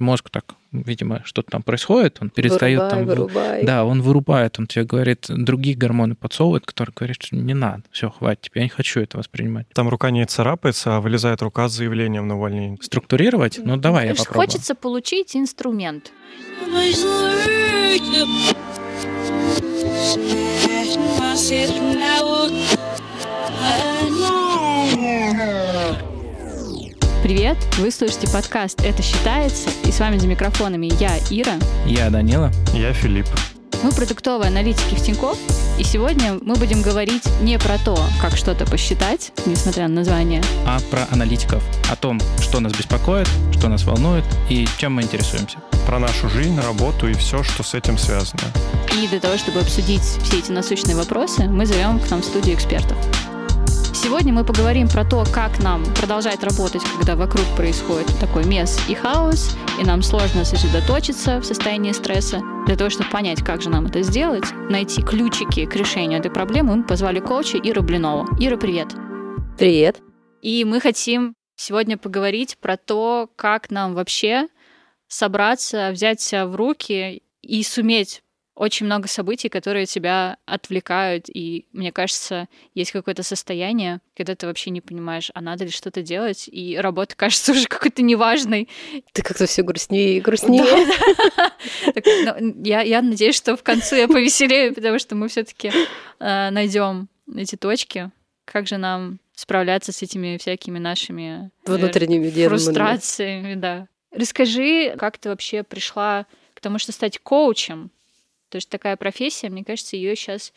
мозг так, видимо, что-то там происходит, он перестает Вырубай, там... вырубай. Да, он вырубает, он тебе говорит, другие гормоны подсовывает, которые говорят, что не надо, все, хватит, тебе, я не хочу это воспринимать. Там рука не царапается, а вылезает рука с заявлением на увольнение. Структурировать? Ну, давай я попробую. Хочется получить инструмент. Привет! Вы слушаете подкаст «Это считается» и с вами за микрофонами я, Ира. Я Данила. Я Филипп. Мы продуктовые аналитики в Тинькофф, и сегодня мы будем говорить не про то, как что-то посчитать, несмотря на название, а про аналитиков, о том, что нас беспокоит, что нас волнует и чем мы интересуемся. Про нашу жизнь, работу и все, что с этим связано. И для того, чтобы обсудить все эти насущные вопросы, мы зовем к нам в студию экспертов. Сегодня мы поговорим про то, как нам продолжать работать, когда вокруг происходит такой мес и хаос, и нам сложно сосредоточиться в состоянии стресса. Для того, чтобы понять, как же нам это сделать, найти ключики к решению этой проблемы, мы позвали коуча Иру Блинову. Ира, привет! Привет. И мы хотим сегодня поговорить про то, как нам вообще собраться, взять себя в руки и суметь очень много событий, которые тебя отвлекают, и мне кажется, есть какое-то состояние, когда ты вообще не понимаешь, а надо ли что-то делать, и работа кажется уже какой-то неважной. Ты как-то все грустнее и грустнее. Ну, Я, надеюсь, что в конце я повеселею, потому что мы все-таки найдем эти точки. Как же нам справляться с этими всякими нашими э, Внутренними фрустрациями, да. Расскажи, как ты вообще пришла к тому, что стать коучем? То есть такая профессия, мне кажется, ее сейчас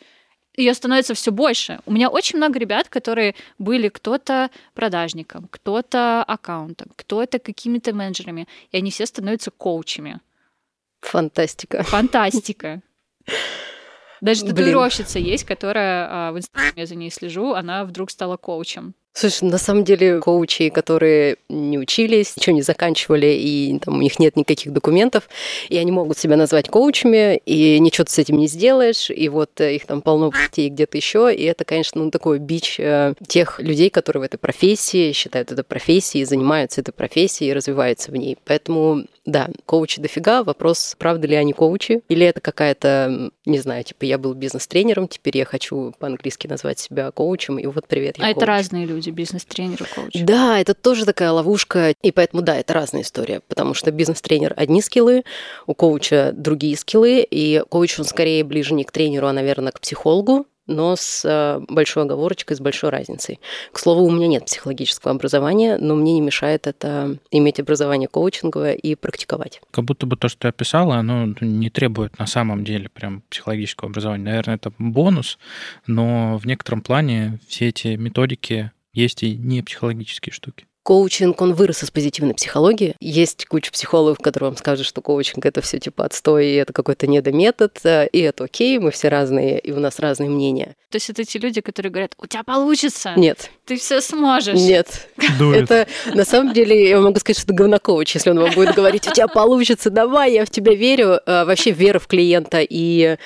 ее становится все больше. У меня очень много ребят, которые были кто-то продажником, кто-то аккаунтом, кто-то какими-то менеджерами, и они все становятся коучами. Фантастика. Фантастика. Даже татуировщица есть, которая а, в инстаграме я за ней слежу, она вдруг стала коучем. Слушай, на самом деле коучи, которые не учились, ничего не заканчивали, и там у них нет никаких документов, и они могут себя назвать коучами, и ничего ты с этим не сделаешь, и вот э, их там полно путей где-то еще, и это, конечно, ну, такой бич э, тех людей, которые в этой профессии, считают это профессией, занимаются этой профессией и развиваются в ней. Поэтому, да, коучи дофига, вопрос, правда ли они коучи, или это какая-то, не знаю, типа я был бизнес-тренером, теперь я хочу по-английски назвать себя коучем, и вот привет, я а это коуч. разные люди, бизнес-тренеры, коучи. Да, это тоже такая ловушка, и поэтому, да, это разная история, потому что бизнес-тренер одни скиллы, у коуча другие скиллы, и коуч, он скорее ближе не к тренеру, а, наверное, к психологу, но с э, большой оговорочкой, с большой разницей. К слову, у меня нет психологического образования, но мне не мешает это иметь образование коучинговое и практиковать. Как будто бы то, что ты описала, оно не требует на самом деле прям психологического образования. Наверное, это бонус, но в некотором плане все эти методики есть и не психологические штуки. Коучинг, он вырос из позитивной психологии. Есть куча психологов, которые вам скажут, что коучинг это все типа отстой, и это какой-то недометод, э, и это окей, мы все разные, и у нас разные мнения. То есть это те люди, которые говорят, у тебя получится, Нет, ты все сможешь. нет. Дует. Это на самом деле, я могу сказать, что это говнокоуч, если он вам будет говорить, у тебя получится, давай, я в тебя верю. А, Вообще вера в клиента и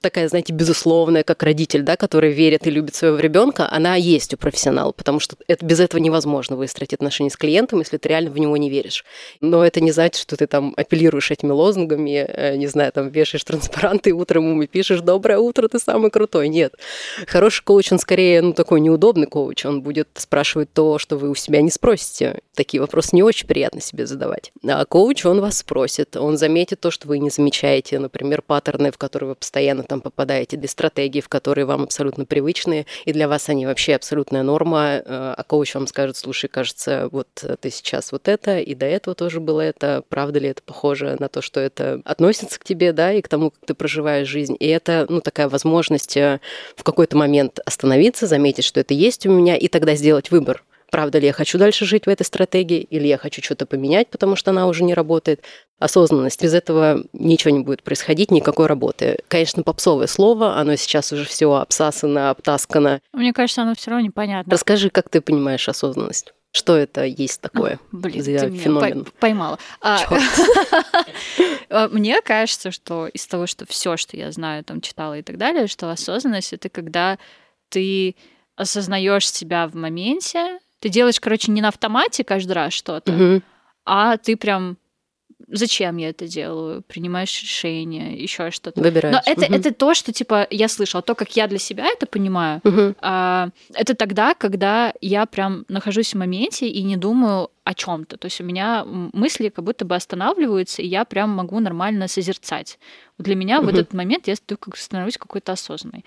такая, знаете, безусловная, как родитель, да, который верит и любит своего ребенка, она есть у профессионала, потому что это, без этого невозможно выстроить отношения с клиентом, если ты реально в него не веришь. Но это не значит, что ты там апеллируешь этими лозунгами, э, не знаю, там вешаешь транспаранты утром ему и пишешь «Доброе утро, ты самый крутой». Нет. Хороший коуч, он скорее, ну, такой неудобный коуч, он будет спрашивать то, что вы у себя не спросите. Такие вопросы не очень приятно себе задавать. А коуч, он вас спросит, он заметит то, что вы не замечаете, например, паттерны, в которые вы постоянно там попадаете, или стратегии, в которые вам абсолютно привычные, и для вас они вообще абсолютная норма, э, а коуч вам скажет, слушай, кажется, вот ты сейчас вот это, и до этого тоже было это, правда ли это похоже на то, что это относится к тебе, да, и к тому, как ты проживаешь жизнь. И это, ну, такая возможность э, в какой-то момент остановиться, заметить, что это есть у меня, и тогда сделать выбор. Правда ли я хочу дальше жить в этой стратегии, или я хочу что-то поменять, потому что она уже не работает. Осознанность. Без этого ничего не будет происходить, никакой работы. Конечно, попсовое слово, оно сейчас уже все обсасано, обтаскано. Мне кажется, оно все равно непонятно. Расскажи, как ты понимаешь осознанность? Что это есть такое? Блин, за ты меня феномен? пой- поймала. А, а, Мне кажется, что из того, что все, что я знаю, там читала и так далее, что осознанность это когда ты осознаешь себя в моменте, ты делаешь, короче, не на автомате каждый раз что-то, а ты прям зачем я это делаю, принимаешь решение, еще что-то. Выбираешь. Но это, Мгм. это то, что, типа, я слышала, то, как я для себя это понимаю, Мгм. а, это тогда, когда я прям нахожусь в моменте и не думаю о чем-то. То есть у меня мысли как будто бы останавливаются, и я прям могу нормально созерцать. Для меня в Мгм. этот момент я становлюсь какой-то осознанной.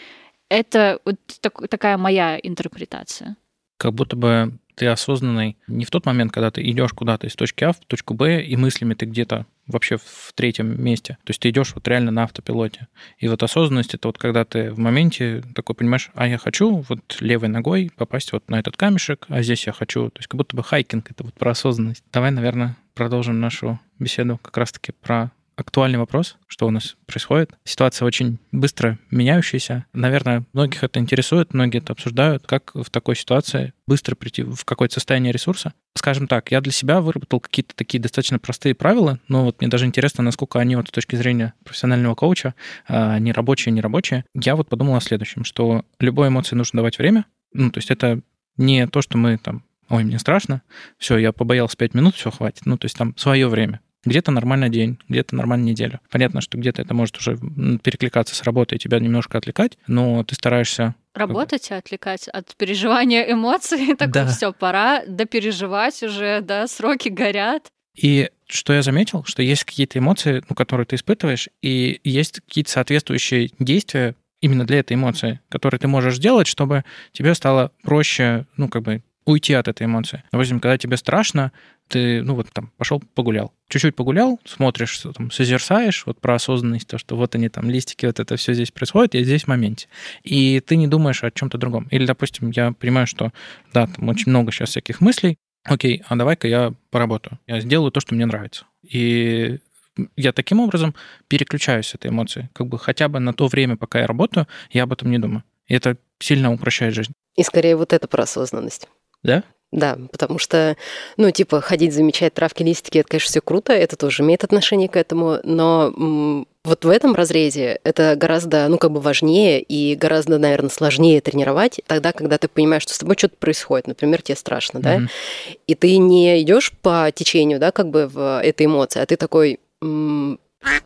Это вот так- такая моя интерпретация. Как будто бы ты осознанный не в тот момент, когда ты идешь куда-то из точки А в точку Б, и мыслями ты где-то вообще в третьем месте. То есть ты идешь вот реально на автопилоте. И вот осознанность это вот когда ты в моменте такой понимаешь, а я хочу вот левой ногой попасть вот на этот камешек, а здесь я хочу. То есть как будто бы хайкинг это вот про осознанность. Давай, наверное, продолжим нашу беседу как раз-таки про актуальный вопрос, что у нас происходит. Ситуация очень быстро меняющаяся. Наверное, многих это интересует, многие это обсуждают, как в такой ситуации быстро прийти в какое-то состояние ресурса. Скажем так, я для себя выработал какие-то такие достаточно простые правила, но вот мне даже интересно, насколько они вот с точки зрения профессионального коуча, а, не рабочие, не рабочие. Я вот подумал о следующем, что любой эмоции нужно давать время. Ну, то есть это не то, что мы там, ой, мне страшно, все, я побоялся 5 минут, все, хватит. Ну, то есть там свое время. Где-то нормальный день, где-то нормальная неделя. Понятно, что где-то это может уже перекликаться с работой и тебя немножко отвлекать, но ты стараешься Работать и отвлекать от переживания эмоций. Такой, Да. все, пора допереживать уже, да, сроки горят. И что я заметил, что есть какие-то эмоции, ну, которые ты испытываешь, и есть какие-то соответствующие действия именно для этой эмоции, которые ты можешь сделать, чтобы тебе стало проще, ну, как бы уйти от этой эмоции. Допустим, когда тебе страшно, ты, ну, вот там, пошел погулял. Чуть-чуть погулял, смотришь, что там, созерцаешь, вот про осознанность, то, что вот они там, листики, вот это все здесь происходит, я здесь в моменте. И ты не думаешь о чем-то другом. Или, допустим, я понимаю, что, да, там очень много сейчас всяких мыслей, окей, а давай-ка я поработаю. Я сделаю то, что мне нравится. И я таким образом переключаюсь с этой эмоции. Как бы хотя бы на то время, пока я работаю, я об этом не думаю. И это сильно упрощает жизнь. И скорее вот это про осознанность. Да? Да, потому что, ну, типа, ходить, замечать травки, листики, это, конечно, все круто, это тоже имеет отношение к этому, но вот в этом разрезе это гораздо, ну, как бы важнее и гораздо, наверное, сложнее тренировать тогда, когда ты понимаешь, что с тобой что-то происходит, например, тебе страшно, да, Мгм. и ты не идешь по течению, да, как бы в этой эмоции, а ты такой,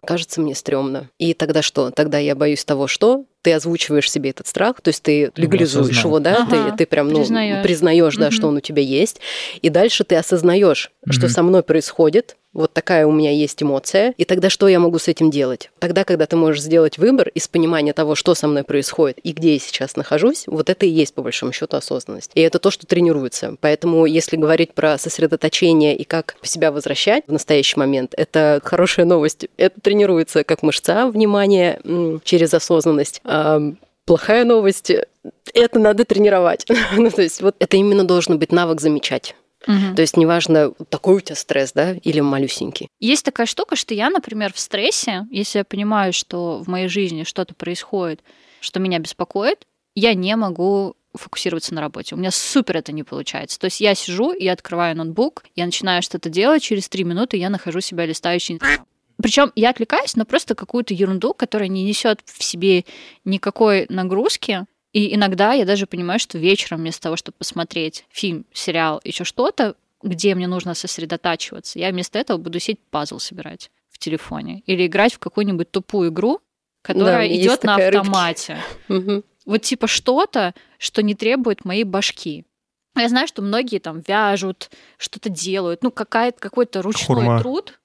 кажется, мне стрёмно. И тогда что? Тогда я боюсь того, что ты озвучиваешь себе этот страх, то есть ты легализуешь его, да, Ага, ты, ты прям, ну, признаешь, да, Мгм. что он у тебя есть, и дальше ты осознаешь, что Мгм. со мной происходит, вот такая у меня есть эмоция, и тогда что я могу с этим делать? Тогда, когда ты можешь сделать выбор из понимания того, что со мной происходит и где я сейчас нахожусь, вот это и есть, по большому счету, осознанность. И это то, что тренируется. Поэтому, если говорить про сосредоточение и как себя возвращать в настоящий момент, это хорошая новость. Это тренируется как мышца внимания через осознанность. А плохая новость — это надо тренировать. ну, то есть вот это именно должен быть навык замечать. Мгм. То есть неважно, такой у тебя стресс, да, или малюсенький. Есть такая штука, что я, например, в стрессе, если я понимаю, что в моей жизни что-то происходит, что меня беспокоит, я не могу фокусироваться на работе. У меня супер это не получается. То есть я сижу, я открываю ноутбук, я начинаю что-то делать, через три минуты я нахожу себя листающей причем я отвлекаюсь на просто какую-то ерунду, которая не несет в себе никакой нагрузки. И иногда я даже понимаю, что вечером вместо того, чтобы посмотреть фильм, сериал, еще что-то, где мне нужно сосредотачиваться, я вместо этого буду сидеть пазл собирать в телефоне или играть в какую-нибудь тупую игру, которая есть идет на автомате. Вот типа что-то, что не требует моей башки. Я знаю, что многие там вяжут, что-то делают, ну какой-то ручной Хурма. труд.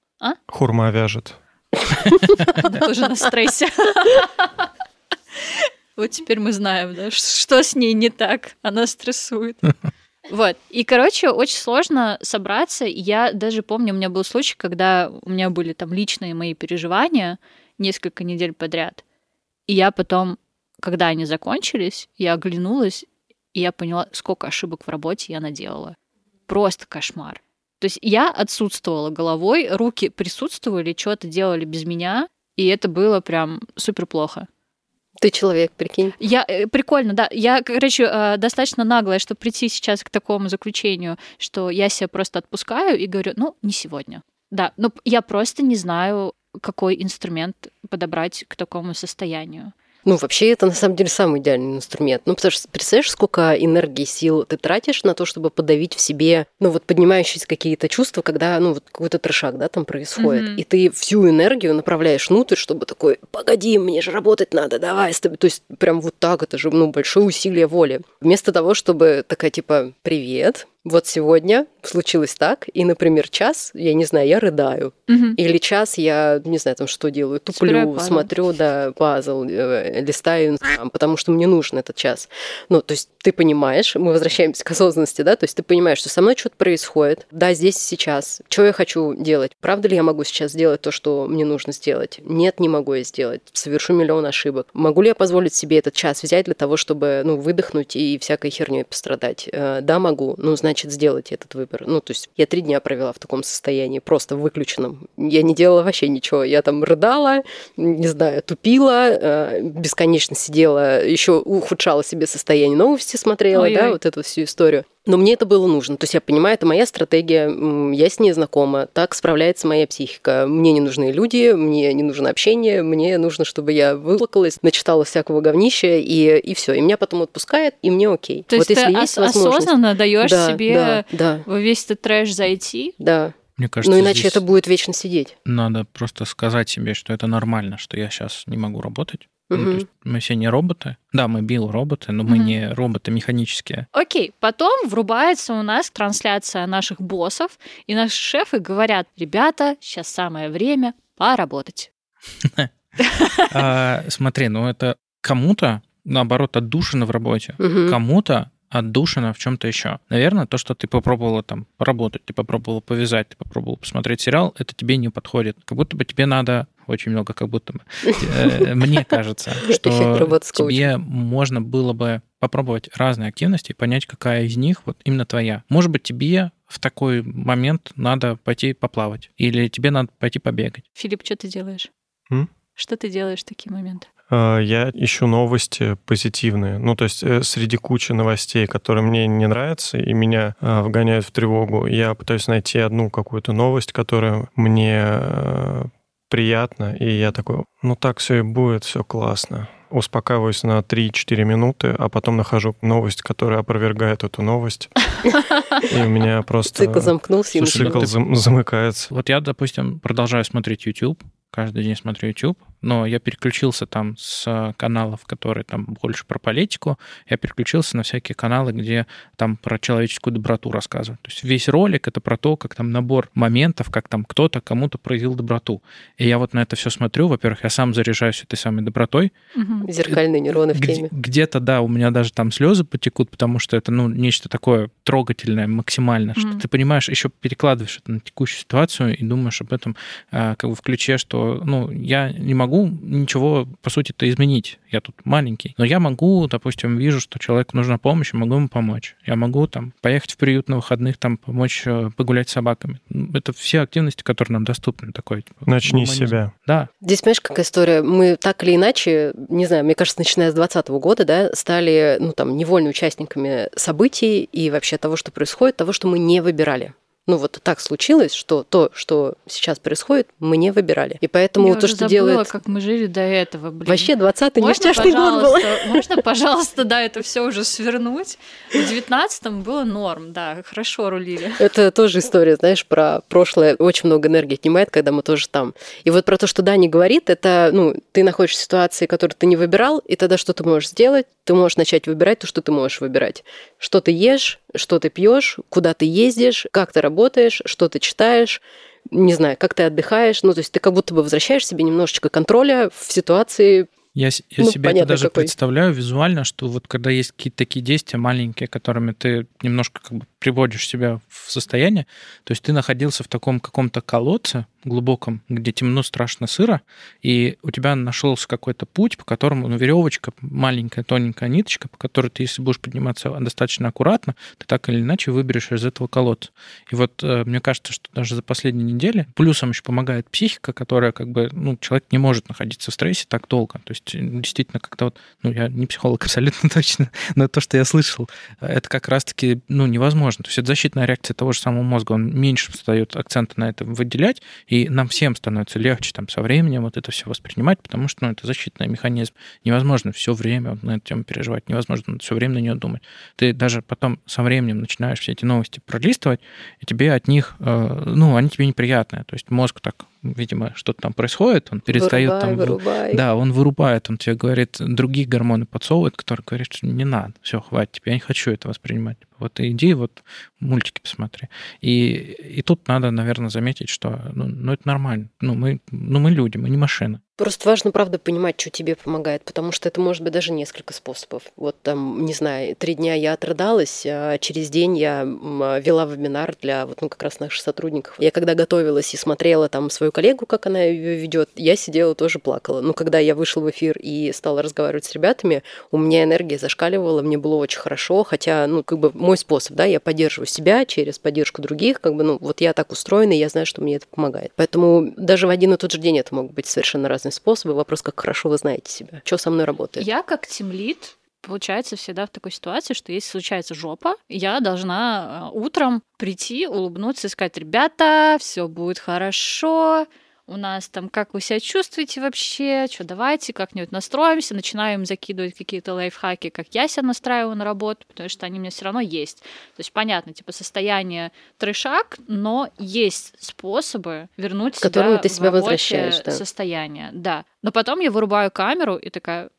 Хурма вяжет. Тоже на стрессе. Вот теперь мы знаем, да, что с ней не так. Она стрессует. Вот. И, короче, очень сложно собраться. Я даже помню, у меня был случай, когда у меня были там личные мои переживания несколько недель подряд. И я потом, когда они закончились, я оглянулась, и я поняла, сколько ошибок в работе я наделала. Просто кошмар. То есть я отсутствовала головой, руки присутствовали, что-то делали без меня, и это было прям супер плохо. Ты человек, прикинь. Я э, прикольно, да. Я, короче, э, достаточно наглая, чтобы прийти сейчас к такому заключению, что я себя просто отпускаю и говорю, ну, не сегодня. Да, но я просто не знаю, какой инструмент подобрать к такому состоянию. Ну, вообще, это на самом деле самый идеальный инструмент. Ну, потому что представляешь, сколько энергии, сил ты тратишь на то, чтобы подавить в себе, ну, вот поднимающиеся какие-то чувства, когда, ну, вот какой-то трешак, да, там происходит. Mm-hmm. И ты всю энергию направляешь внутрь, чтобы такой, погоди, мне же работать надо, давай с тобой. То есть прям вот так, это же, ну, большое усилие воли. Вместо того, чтобы такая, типа, привет, вот сегодня случилось так, и, например, час, я не знаю, я рыдаю. Угу. Или час я, не знаю, там что делаю, туплю, смотрю, да, пазл, э, листаю Инстаграм, потому что мне нужен этот час. Ну, то есть ты понимаешь, мы возвращаемся к осознанности, да, то есть ты понимаешь, что со мной что-то происходит, да, здесь сейчас, что я хочу делать, правда ли я могу сейчас сделать то, что мне нужно сделать? Нет, не могу я сделать, совершу миллион ошибок. Могу ли я позволить себе этот час взять для того, чтобы, ну, выдохнуть и всякой херней пострадать? Э, да, могу, ну, значит, сделать этот выбор. Ну, то есть я три дня провела в таком состоянии, просто выключенном. Я не делала вообще ничего. Я там рыдала, не знаю, тупила, э, бесконечно сидела, еще ухудшала себе состояние, новости смотрела, Ой-ой. да, вот эту всю историю. Но мне это было нужно. То есть я понимаю, это моя стратегия, я с ней знакома, так справляется моя психика. Мне не нужны люди, мне не нужно общение, мне нужно, чтобы я выплакалась, начитала всякого говнища, и, и все. И меня потом отпускает, и мне окей. То вот есть если ты есть ос- осознанно даешь да, себе да, да. весь этот трэш зайти? Да. Мне кажется, ну иначе это будет вечно сидеть. Надо просто сказать себе, что это нормально, что я сейчас не могу работать. Угу. Ну, то есть мы все не роботы. Да, мы биороботы, но угу. мы не роботы механические. Окей, потом врубается у нас трансляция наших боссов, и наши шефы говорят, ребята, сейчас самое время поработать. А, смотри, ну это кому-то, наоборот, отдушина в работе, кому-то отдушина в чем-то еще. Наверное, то, что ты попробовала там поработать, ты попробовала повязать, ты попробовала посмотреть сериал, это тебе не подходит. Как будто бы тебе надо очень много, как будто бы. Э, мне кажется, что тебе можно было бы попробовать разные активности и понять, какая из них вот именно твоя. Может быть, тебе в такой момент надо пойти поплавать или тебе надо пойти побегать. Филипп, что ты делаешь? Что ты делаешь в такие моменты? А, я ищу новости позитивные. Ну, то есть э, среди кучи новостей, которые мне не нравятся и меня а, вгоняют в тревогу, я пытаюсь найти одну какую-то новость, которая мне приятна, и я такой, ну так все и будет, все классно. Успокаиваюсь на 3-4 минуты, а потом нахожу новость, которая опровергает эту новость. И у меня просто... Цикл замкнулся. Цикл замыкается. Вот я, допустим, продолжаю смотреть YouTube, каждый день смотрю YouTube, но я переключился там с каналов, которые там больше про политику, я переключился на всякие каналы, где там про человеческую доброту рассказывают. То есть весь ролик это про то, как там набор моментов, как там кто-то кому-то проявил доброту. И я вот на это все смотрю. Во-первых, я сам заряжаюсь этой самой добротой. Угу. Зеркальные нейроны в теме. Где-то, да, у меня даже там слезы потекут, потому что это, ну, нечто такое трогательное максимально, угу. что ты понимаешь, еще перекладываешь это на текущую ситуацию и думаешь об этом а, как бы в ключе, что, ну, я не могу могу ничего, по сути-то, изменить. Я тут маленький. Но я могу, допустим, вижу, что человеку нужна помощь, могу ему помочь. Я могу там поехать в приют на выходных, там помочь э, погулять с собаками. Это все активности, которые нам доступны. Такой, типа, Начни с себя. Да. Здесь, понимаешь, какая история? Мы так или иначе, не знаю, мне кажется, начиная с 2020 года, да, стали, ну, там, невольными участниками событий и вообще того, что происходит, того, что мы не выбирали ну вот так случилось, что то, что сейчас происходит, мы не выбирали. И поэтому Я то, что забыла, делает... как мы жили до этого, блин. Вообще 20-й несчастный год был. Можно, пожалуйста, да, это все уже свернуть? В 19-м было норм, да, хорошо рулили. Это тоже история, знаешь, про прошлое. Очень много энергии отнимает, когда мы тоже там. И вот про то, что Дани говорит, это, ну, ты находишься в ситуации, которую ты не выбирал, и тогда что ты можешь сделать? Ты можешь начать выбирать то, что ты можешь выбирать. Что ты ешь, что ты пьешь, куда ты ездишь, как ты работаешь, что ты читаешь, не знаю, как ты отдыхаешь. Ну, то есть ты как будто бы возвращаешь себе немножечко контроля в ситуации я, я ну, себе это даже какой. представляю визуально, что вот когда есть какие-то такие действия маленькие, которыми ты немножко как бы приводишь себя в состояние, то есть ты находился в таком каком-то колодце, глубоком, где темно, страшно, сыро, и у тебя нашелся какой-то путь, по которому, ну, веревочка, маленькая, тоненькая ниточка, по которой ты, если будешь подниматься достаточно аккуратно, ты так или иначе выберешь из этого колодца. И вот э, мне кажется, что даже за последние недели плюсом еще помогает психика, которая как бы, ну, человек не может находиться в стрессе так долго. То есть действительно как-то вот, ну, я не психолог абсолютно точно, но то, что я слышал, это как раз-таки, ну, невозможно невозможно. То есть это защитная реакция того же самого мозга, он меньше встает акцента на это выделять, и нам всем становится легче там со временем вот это все воспринимать, потому что ну, это защитный механизм. Невозможно все время на эту тему переживать, невозможно все время на нее думать. Ты даже потом со временем начинаешь все эти новости пролистывать, и тебе от них, э, ну, они тебе неприятные. То есть мозг так видимо, что-то там происходит, он перестает вырубай, там... Вырубай. Да, он вырубает, он тебе говорит, другие гормоны подсовывает, которые говорят, что не надо, все, хватит, я не хочу это воспринимать. Вот иди, вот мультики посмотри. И, и тут надо, наверное, заметить, что ну, ну это нормально. Ну мы, ну, мы люди, мы не машины. Просто важно, правда, понимать, что тебе помогает, потому что это может быть даже несколько способов. Вот там, не знаю, три дня я отрыдалась, а через день я вела вебинар для вот, ну, как раз наших сотрудников. Я когда готовилась и смотрела там свою коллегу, как она ее ведет, я сидела тоже плакала. Но когда я вышла в эфир и стала разговаривать с ребятами, у меня энергия зашкаливала, мне было очень хорошо, хотя, ну, как бы мой способ, да, я поддерживаю себя через поддержку других, как бы, ну, вот я так устроена, и я знаю, что мне это помогает. Поэтому даже в один и тот же день это могут быть совершенно разные способы. Вопрос, как хорошо вы знаете себя, что со мной работает. Я как тимлит получается всегда в такой ситуации, что если случается жопа, я должна э, утром прийти, улыбнуться и сказать, ребята, все будет хорошо, у нас там, как вы себя чувствуете вообще, что давайте как-нибудь настроимся, начинаем закидывать какие-то лайфхаки, как я себя настраиваю на работу, потому что они у меня все равно есть. То есть понятно, типа состояние трешак, но есть способы вернуть себя ты себя в возвращаешь, да. состояние. Да. Но потом я вырубаю камеру и такая...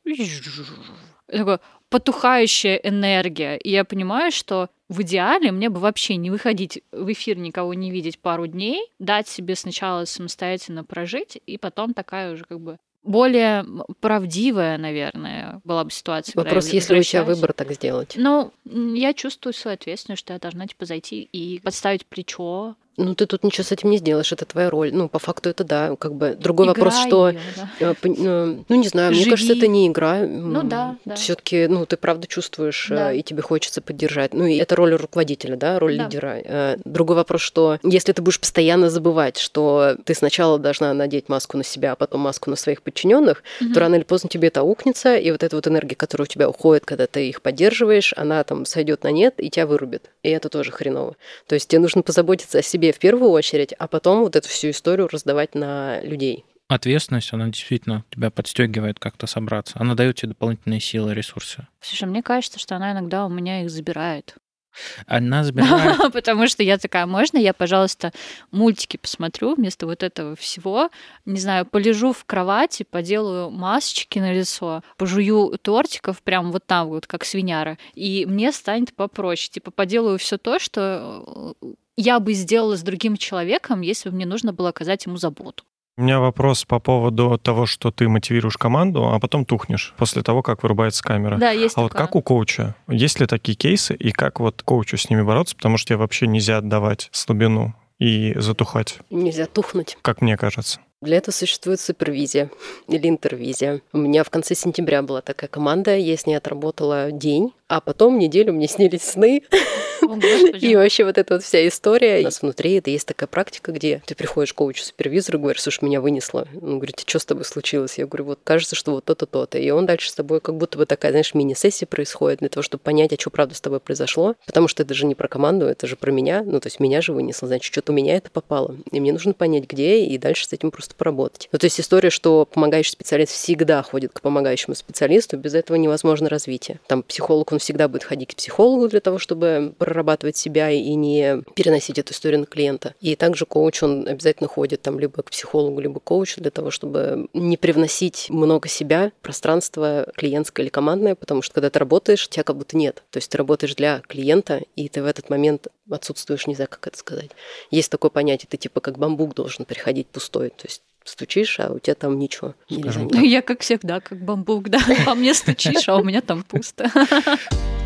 Такое потухающая энергия. И я понимаю, что в идеале мне бы вообще не выходить в эфир, никого не видеть пару дней, дать себе сначала самостоятельно прожить, и потом такая уже как бы более правдивая, наверное, была бы ситуация. Вопрос, если у тебя выбор так сделать. Ну, я чувствую свою ответственность, что я должна типа зайти и подставить плечо, ну, ты тут ничего с этим не сделаешь, это твоя роль. Ну, по факту это да, как бы. Другой Играй вопрос, что... её, да. э, э, Ну, не знаю, Живи. мне кажется, это не игра. Ну да, да. все таки ну, ты правда чувствуешь, э, Да. и тебе хочется поддержать. Ну, и это роль руководителя, да, роль Да. лидера. Другой вопрос, что если ты будешь постоянно забывать, что ты сначала должна надеть маску на себя, а потом маску на своих подчиненных, Мгм. то рано или поздно тебе это аукнется, и вот эта вот энергия, которая у тебя уходит, когда ты их поддерживаешь, она там сойдет на нет и тебя вырубит. И это тоже хреново. То есть тебе нужно позаботиться о себе в первую очередь, а потом вот эту всю историю раздавать на людей. Ответственность, она действительно тебя подстегивает как-то собраться. Она дает тебе дополнительные силы, ресурсы. Слушай, мне кажется, что она иногда у меня их забирает. Она забирает Потому что я такая, можно я, пожалуйста, мультики посмотрю вместо вот этого всего? Не знаю, полежу в кровати, поделаю масочки на лицо, пожую тортиков прям вот там вот, как свиняра, и мне станет попроще. Типа поделаю все то, что э, я бы сделала с другим человеком, если бы мне нужно было оказать ему заботу. У меня вопрос по поводу того, что ты мотивируешь команду, а потом тухнешь после того, как вырубается камера. Да, есть А вот такое. как у коуча? Есть ли такие кейсы, и как вот коучу с ними бороться? Потому что тебе вообще нельзя отдавать слабину и затухать, Нельзя тухнуть. как мне кажется. Для этого существует супервизия или интервизия. У меня в конце сентября была такая команда, я с ней отработала день, а потом неделю мне снились сны. И вообще вот эта вот вся история. У нас внутри это есть такая практика, где ты приходишь к коучу-супервизору, говоришь, слушай, меня вынесло. Он говорит, что с тобой случилось? Я говорю, вот кажется, что вот то-то, то-то. И он дальше с тобой как будто бы такая, знаешь, мини-сессия происходит для того, чтобы понять, а что правда с тобой произошло. Потому что это же не про команду, это же про меня. Ну, то есть меня же вынесло, значит, что-то у меня это попало. И мне нужно понять, где, и дальше с этим просто поработать. Ну, то есть история, что помогающий специалист всегда ходит к помогающему специалисту, без этого невозможно развитие. Там психолог, он всегда будет ходить к психологу для того, чтобы прорабатывать себя и не переносить эту историю на клиента. И также коуч, он обязательно ходит там либо к психологу, либо к коучу для того, чтобы не привносить много себя, пространство клиентское или командное, потому что когда ты работаешь, тебя как будто нет. То есть ты работаешь для клиента, и ты в этот момент отсутствуешь, не знаю, как это сказать. Есть такое понятие, ты типа как бамбук должен приходить пустой. То есть стучишь, а у тебя там ничего. Нельзя Скажем никак. Я, как всегда, как бамбук, да. По мне стучишь, а у меня там пусто.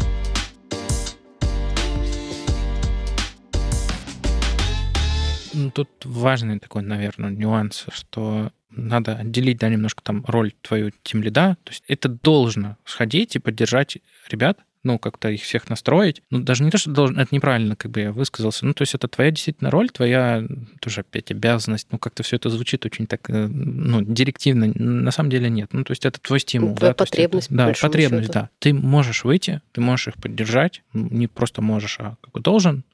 Ну, Тут важный такой, наверное, нюанс, что надо отделить, да, немножко там роль твою тем лида. То есть это должно сходить и поддержать ребят, ну, как-то их всех настроить. Ну, даже не то, что должен, это неправильно, как бы я высказался. Ну, то есть это твоя действительно роль, твоя тоже опять обязанность. Ну, как-то все это звучит очень так, э, ну, директивно. На самом деле нет. Ну, то есть это твой стимул. Твоя да, потребность, это, Да, потребность, счету. да. Ты можешь выйти, ты можешь их поддержать, не просто можешь, а как бы должен,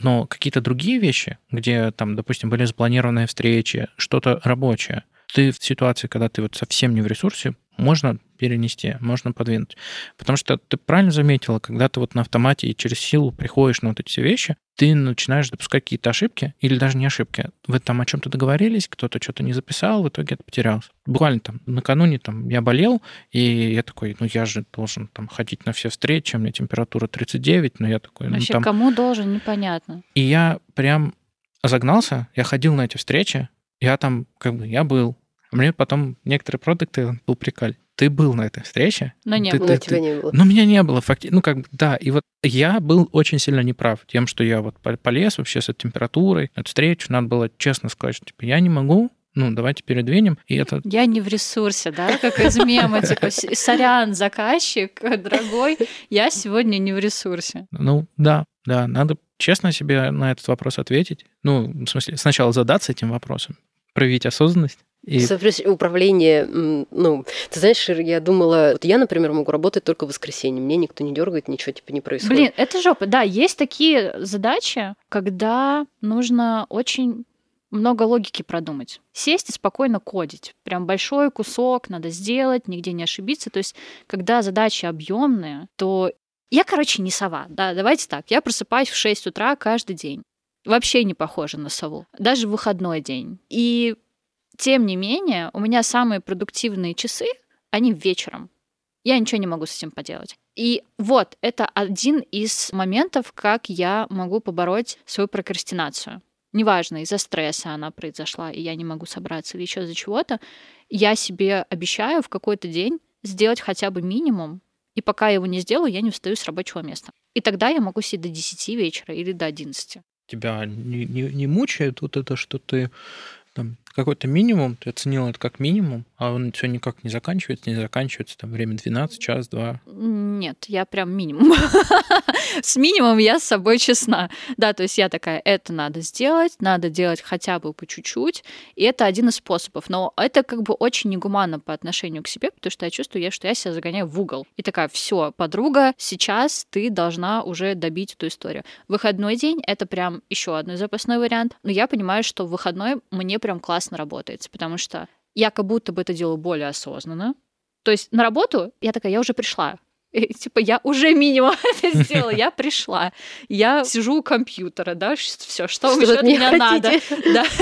но какие-то другие вещи, где там, допустим, были запланированные встречи, что-то рабочее, ты в ситуации, когда ты вот совсем не в ресурсе, можно перенести, можно подвинуть. Потому что ты правильно заметила, когда ты вот на автомате и через силу приходишь на вот эти все вещи, ты начинаешь допускать какие-то ошибки, или даже не ошибки. Вы там о чем-то договорились, кто-то что-то не записал, в итоге это потерялся. Буквально там накануне там я болел, и я такой, ну я же должен там ходить на все встречи, у меня температура 39, но я такой... Вообще, ну, там... кому должен, непонятно. И я прям загнался, я ходил на эти встречи, я там, как бы, я был, мне потом некоторые продукты упрекали. Ты был на этой встрече. Но не ты, было. Ты, Но тебя не было. Но меня не было. Факти... Ну, как бы, да. И вот я был очень сильно неправ тем, что я вот полез вообще с этой температурой на эту встречу. Надо было честно сказать, что типа, я не могу, ну, давайте передвинем. И это... Я не в ресурсе, да, как из мема, типа, сорян, заказчик, дорогой, я сегодня не в ресурсе. Ну, да, да, надо честно себе на этот вопрос ответить. Ну, в смысле, сначала задаться этим вопросом, проявить осознанность, и... Управление, ну, ты знаешь, я думала, вот я, например, могу работать только в воскресенье, мне никто не дергает, ничего типа не происходит. Блин, это жопа. Да, есть такие задачи, когда нужно очень много логики продумать. Сесть и спокойно кодить. Прям большой кусок надо сделать, нигде не ошибиться. То есть, когда задачи объемные, то я, короче, не сова. Да, давайте так. Я просыпаюсь в 6 утра каждый день. Вообще не похоже на сову. Даже в выходной день. И тем не менее, у меня самые продуктивные часы, они вечером. Я ничего не могу с этим поделать. И вот, это один из моментов, как я могу побороть свою прокрастинацию. Неважно, из-за стресса она произошла, и я не могу собраться или еще из-за чего-то. Я себе обещаю в какой-то день сделать хотя бы минимум, и пока я его не сделаю, я не встаю с рабочего места. И тогда я могу сидеть до 10 вечера или до 11. Тебя не, не, не мучает вот это, что ты там какой-то минимум, ты оценил это как минимум, а он все никак не заканчивается, не заканчивается, там время 12, час, два. Нет, я прям минимум. С минимумом я с собой честна. Да, то есть я такая, это надо сделать, надо делать хотя бы по чуть-чуть, и это один из способов. Но это как бы очень негуманно по отношению к себе, потому что я чувствую, что я себя загоняю в угол. И такая, все, подруга, сейчас ты должна уже добить эту историю. Выходной день — это прям еще один запасной вариант, но я понимаю, что в выходной мне прям классно работает, потому что я как будто бы это делаю более осознанно. То есть на работу я такая, я уже пришла. И, типа, я уже минимум это сделала, я пришла. Я сижу у компьютера, да, все, что, что еще от меня надо. Да.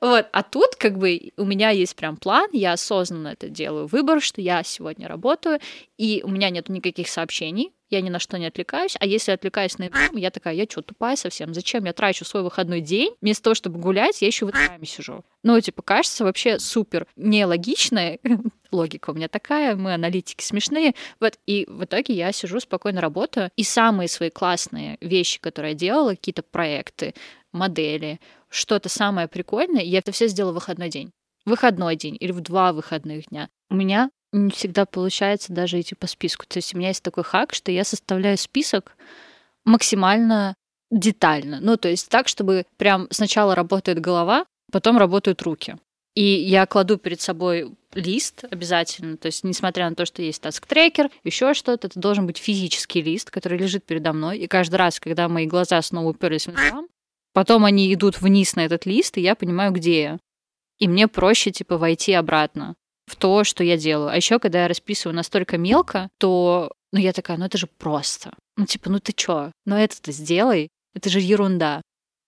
Вот. А тут как бы у меня есть прям план, я осознанно это делаю выбор, что я сегодня работаю, и у меня нет никаких сообщений, я ни на что не отвлекаюсь, а если отвлекаюсь на я такая, я что, тупая совсем? Зачем я трачу свой выходной день? Вместо того, чтобы гулять, я еще в Инстаграме сижу. Ну, типа, кажется вообще супер нелогично. Логика у меня такая, мы аналитики смешные. Вот, и в итоге я сижу, спокойно работаю, и самые свои классные вещи, которые я делала, какие-то проекты, модели, что-то самое прикольное, я это все сделала в выходной день. Выходной день или в два выходных дня. У меня не всегда получается даже идти по списку. То есть у меня есть такой хак, что я составляю список максимально детально. Ну, то есть так, чтобы прям сначала работает голова, потом работают руки. И я кладу перед собой лист обязательно, то есть несмотря на то, что есть таск-трекер, еще что-то, это должен быть физический лист, который лежит передо мной, и каждый раз, когда мои глаза снова уперлись в Инстаграм, потом они идут вниз на этот лист, и я понимаю, где я. И мне проще, типа, войти обратно в то, что я делаю. А еще, когда я расписываю настолько мелко, то ну, я такая, ну это же просто. Ну, типа, ну ты чё? Ну это-то сделай. Это же ерунда.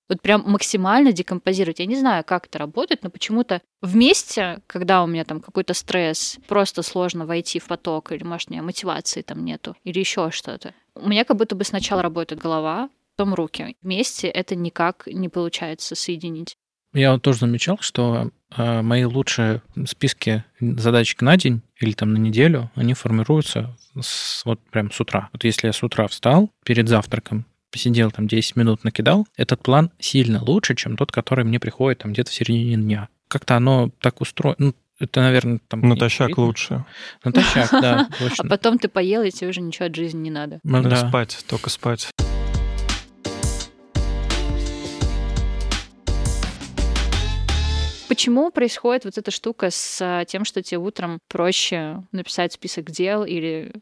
Вот прям максимально декомпозировать. Я не знаю, как это работает, но почему-то вместе, когда у меня там какой-то стресс, просто сложно войти в поток, или, может, у меня мотивации там нету, или еще что-то. У меня как будто бы сначала работает голова, потом руки. Вместе это никак не получается соединить. Я вот тоже замечал, что мои лучшие списки задачек на день или там на неделю, они формируются с, вот прям с утра. Вот если я с утра встал перед завтраком, посидел там 10 минут, накидал, этот план сильно лучше, чем тот, который мне приходит там где-то в середине дня. Как-то оно так устроено, ну, Это, наверное, там... Натощак лучше. Натощак, да. А потом ты поел, и тебе уже ничего от жизни не надо. Ну, да. Спать, только спать. Почему происходит вот эта штука с а, тем, что тебе утром проще написать список дел или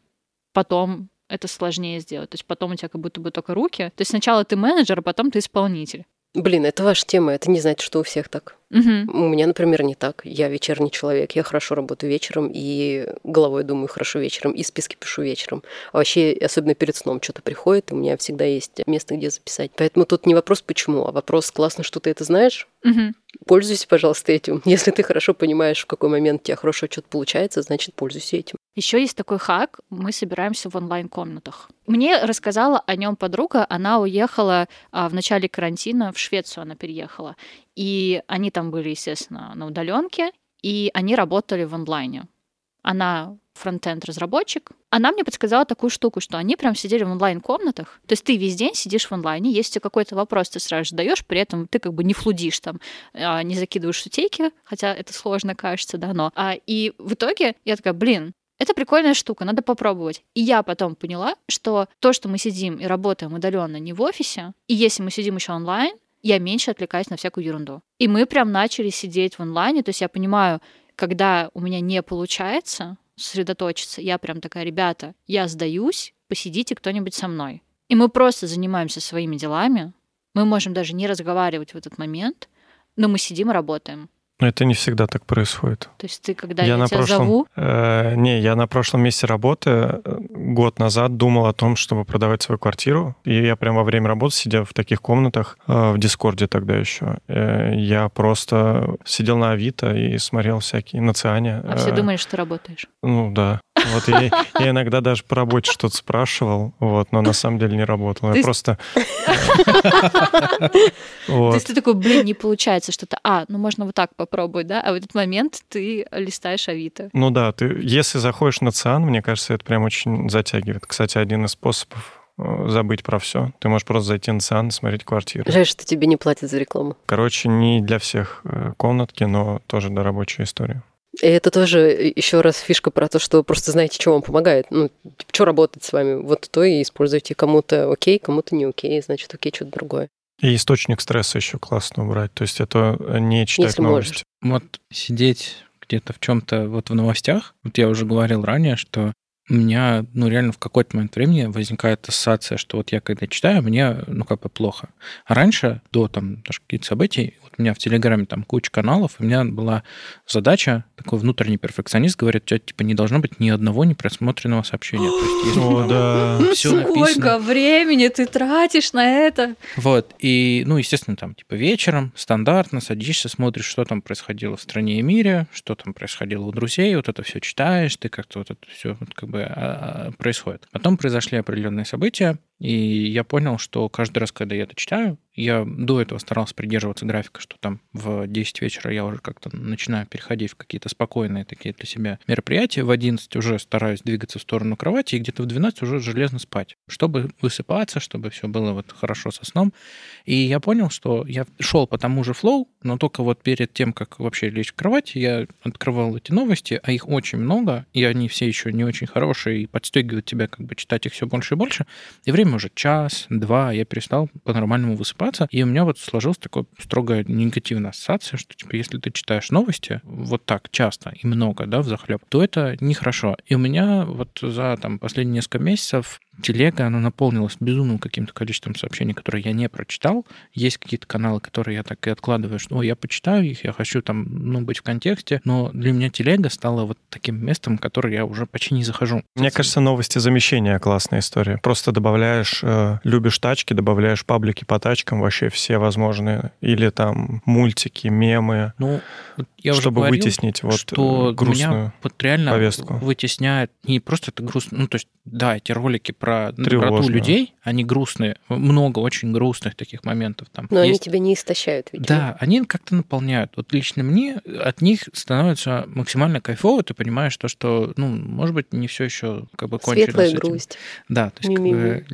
потом это сложнее сделать? То есть потом у тебя как будто бы только руки. То есть сначала ты менеджер, а потом ты исполнитель. Блин, это ваша тема, это не значит, что у всех так. Угу. У меня, например, не так. Я вечерний человек, я хорошо работаю вечером, и головой думаю хорошо вечером, и списки пишу вечером. А вообще, особенно перед сном что-то приходит, и у меня всегда есть место, где записать. Поэтому тут не вопрос почему, а вопрос классно, что ты это знаешь. Угу. Пользуйся, пожалуйста, этим. Если ты хорошо понимаешь, в какой момент у тебя хорошо что-то получается, значит, пользуйся этим. Еще есть такой хак, мы собираемся в онлайн-комнатах. Мне рассказала о нем подруга, она уехала а, в начале карантина, в Швецию она переехала. И они там были, естественно, на удаленке, и они работали в онлайне. Она фронтенд разработчик, она мне подсказала такую штуку, что они прям сидели в онлайн-комнатах. То есть ты весь день сидишь в онлайне, есть у тебя какой-то вопрос, ты сразу же даешь, при этом ты как бы не флудишь там, а, не закидываешь шутейки, хотя это сложно кажется, да, но. А, и в итоге я такая, блин, это прикольная штука, надо попробовать. И я потом поняла, что то, что мы сидим и работаем удаленно не в офисе, и если мы сидим еще онлайн, я меньше отвлекаюсь на всякую ерунду. И мы прям начали сидеть в онлайне, то есть я понимаю, когда у меня не получается сосредоточиться, я прям такая, ребята, я сдаюсь, посидите кто-нибудь со мной. И мы просто занимаемся своими делами, мы можем даже не разговаривать в этот момент, но мы сидим и работаем. Но это не всегда так происходит. То есть ты, когда я, я на тебя прошлом, зову... Э, не, я на прошлом месте работы э, год назад думал о том, чтобы продавать свою квартиру. И я прямо во время работы, сидя в таких комнатах, э, в Дискорде тогда еще, э, я просто сидел на Авито и смотрел всякие, на Циане. А все думали, что работаешь? Ну да. Вот я, я иногда даже по работе что-то спрашивал, вот, но на самом деле не работал. Я просто... То есть ты такой, блин, не получается что-то. А, ну можно вот так попробовать, да? А в этот момент ты листаешь Авито. Ну да, ты, если заходишь на ЦИАН, мне кажется, это прям очень затягивает. Кстати, один из способов э, забыть про все. Ты можешь просто зайти на ЦИАН и смотреть квартиру. Жаль, что тебе не платят за рекламу. Короче, не для всех э, комнатки, но тоже да, рабочая история. И это тоже еще раз фишка про то, что просто знаете, что вам помогает. Ну, типа, что работает с вами, вот то и используйте. Кому-то окей, кому-то не окей, значит, окей, что-то другое. И источник стресса еще классно убрать. То есть это не читать Если новости. Можешь. Вот сидеть где-то в чем-то вот в новостях, вот я уже говорил ранее, что у меня, ну, реально в какой-то момент времени возникает ассоциация, что вот я когда читаю, мне, ну, как бы плохо. А раньше, до там даже каких-то событий, у меня в Телеграме там куча каналов, у меня была задача, такой внутренний перфекционист говорит, у тебя, типа, не должно быть ни одного непросмотренного сообщения. То есть, если О, да. все Сколько написано... времени ты тратишь на это? Вот, и, ну, естественно, там, типа, вечером стандартно садишься, смотришь, что там происходило в стране и мире, что там происходило у друзей, вот это все читаешь, ты как-то вот это все, вот, как бы а, а, происходит. Потом произошли определенные события, и я понял, что каждый раз, когда я это читаю, я до этого старался придерживаться графика, что там в 10 вечера я уже как-то начинаю переходить в какие-то спокойные такие для себя мероприятия. В 11 уже стараюсь двигаться в сторону кровати, и где-то в 12 уже железно спать, чтобы высыпаться, чтобы все было вот хорошо со сном. И я понял, что я шел по тому же флоу, но только вот перед тем, как вообще лечь в кровать, я открывал эти новости, а их очень много, и они все еще не очень хорошие, и подстегивают тебя как бы читать их все больше и больше. И время уже час, два, я перестал по-нормальному высыпаться. И у меня вот сложилась такая строгая негативная ассоциация, что, типа, если ты читаешь новости вот так часто и много, да, в захлеб, то это нехорошо. И у меня вот за там последние несколько месяцев телега, она наполнилась безумным каким-то количеством сообщений, которые я не прочитал. Есть какие-то каналы, которые я так и откладываю, что О, я почитаю их, я хочу там, ну, быть в контексте, но для меня телега стала вот таким местом, в которое я уже почти не захожу. Мне кажется, новости замещения классная история. Просто добавляешь, э, любишь тачки, добавляешь паблики по тачкам вообще все возможные. Или там мультики, мемы. Ну, я чтобы уже говорил, вытеснить вот что грустную меня вот реально повестку. вытесняет не просто это грустно, ну то есть да, эти ролики про про доброту людей, они грустные, много очень грустных таких моментов там. Но они есть. тебя не истощают, видимо. Да, они как-то наполняют. Вот лично мне от них становится максимально кайфово. Ты понимаешь то, что, ну, может быть, не все еще как бы кончилось. Светлая этим. грусть. Да, то есть как бы,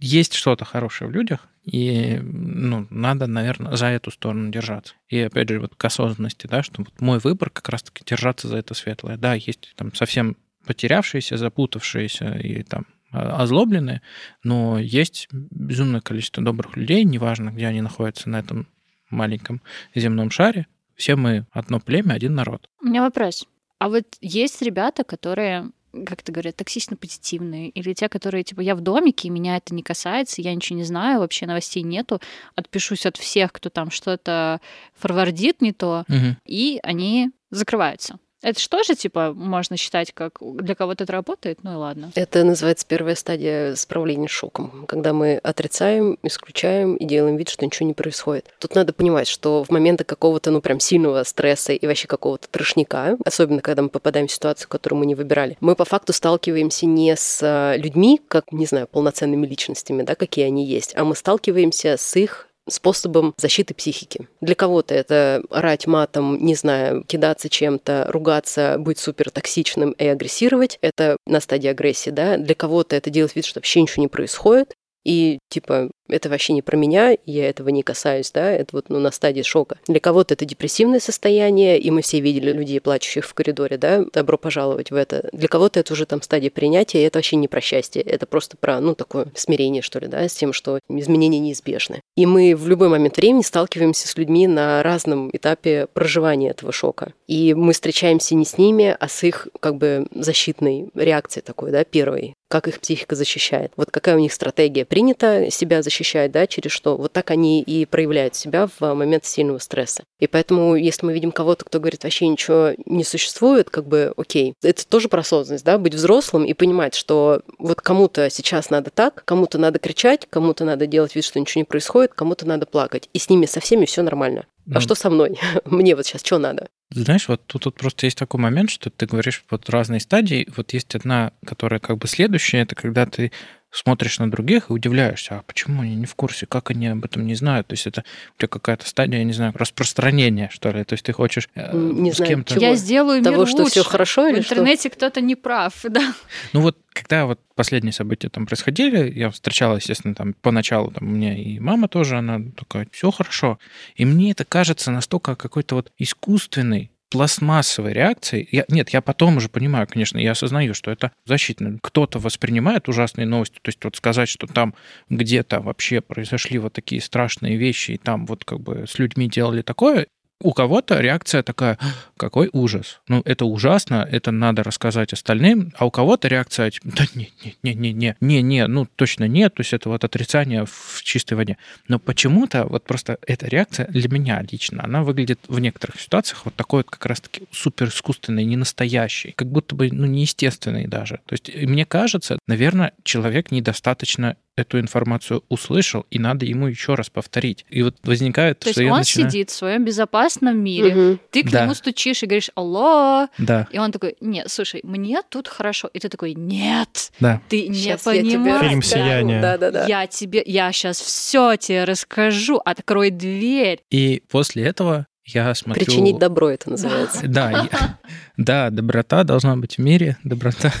есть что-то хорошее в людях, и ну, надо, наверное, за эту сторону держаться. И опять же, вот к осознанности, да, что вот мой выбор как раз-таки держаться за это светлое. Да, есть там совсем потерявшиеся, запутавшиеся и там а- озлобленные, но есть безумное количество добрых людей, неважно, где они находятся на этом маленьком земном шаре, все мы одно племя, один народ. У меня вопрос. А вот есть ребята, которые как это говорят, токсично позитивные, или те, которые, типа, я в домике, и меня это не касается, я ничего не знаю, вообще новостей нету, отпишусь от всех, кто там что-то форвардит не то, Мгм. и они закрываются. Это что же, типа, можно считать, как для кого-то это работает? Ну и ладно. Это называется первая стадия справления с шоком, когда мы отрицаем, исключаем и делаем вид, что ничего не происходит. Тут надо понимать, что в моменты какого-то, ну, прям сильного стресса и вообще какого-то трошника, особенно когда мы попадаем в ситуацию, которую мы не выбирали, мы по факту сталкиваемся не с а, людьми, как, не знаю, полноценными личностями, да, какие они есть, а мы сталкиваемся с их способом защиты психики. Для кого-то это орать матом, не знаю, кидаться чем-то, ругаться, быть супер токсичным и агрессировать. Это на стадии агрессии, да. Для кого-то это делать вид, что вообще ничего не происходит. И типа это вообще не про меня, я этого не касаюсь, да, это вот ну, на стадии шока. Для кого-то это депрессивное состояние, и мы все видели людей, плачущих в коридоре, да, добро пожаловать в это. Для кого-то это уже там стадия принятия, и это вообще не про счастье, это просто про, ну, такое смирение, что ли, да, с тем, что изменения неизбежны. И мы в любой момент времени сталкиваемся с людьми на разном этапе проживания этого шока. И мы встречаемся не с ними, а с их как бы защитной реакцией такой, да, первой, как их психика защищает. Вот какая у них стратегия принята себя защищать, да, через что. Вот так они и проявляют себя в момент сильного стресса. И поэтому, если мы видим кого-то, кто говорит, вообще ничего не существует, как бы, окей, это тоже про осознанность, да, быть взрослым и понимать, что вот кому-то сейчас надо так, кому-то надо кричать, кому-то надо делать вид, что ничего не происходит, кому-то надо плакать. И с ними со всеми все нормально. Ну, А что со мной? Мне вот сейчас что надо? Знаешь, вот тут, тут просто есть такой момент, что ты говоришь вот разные стадии. Вот есть одна, которая как бы следующая, это когда ты смотришь на других и удивляешься, а почему они не в курсе, как они об этом не знают? То есть это у тебя какая-то стадия, я не знаю, распространения, что ли? То есть ты хочешь э, Не с знаю, кем-то... чего? Я сделаю мир Того, что лучше. все хорошо В или что? интернете кто-то не прав, да. Ну вот, когда вот последние события там происходили, я встречала, естественно, там поначалу там у меня и мама тоже, она такая, все хорошо. И мне это кажется настолько какой-то вот искусственный, пластмассовой реакцией. Я, нет, я потом уже понимаю, конечно, я осознаю, что это защитно. Кто-то воспринимает ужасные новости, то есть вот сказать, что там где-то вообще произошли вот такие страшные вещи, и там вот как бы с людьми делали такое, у кого-то реакция такая, какой ужас. Ну, это ужасно, это надо рассказать остальным, а у кого-то реакция, типа, да не, не, не, не, не, не, не, ну, точно нет, то есть это вот отрицание в чистой воде. Но почему-то вот просто эта реакция для меня лично, она выглядит в некоторых ситуациях вот такой вот как раз-таки супер искусственной, не настоящей, как будто бы, ну, неестественной даже. То есть мне кажется, наверное, человек недостаточно эту информацию услышал, и надо ему еще раз повторить. И вот возникает, То есть что я он начинаю... сидит в своем безопасном мире, Мгм. ты к Да. нему стучишь и говоришь «Алло!» Да, И он такой «Нет, слушай, мне тут хорошо». И ты такой «Нет, да. ты не я тебе понимаешь». Фильм расскажу. «Сияние». Да-да-да. Я тебе, я сейчас все тебе расскажу, открой дверь. И после этого я смотрю... Причинить добро это называется. Да, я- да, доброта должна быть в мире, доброта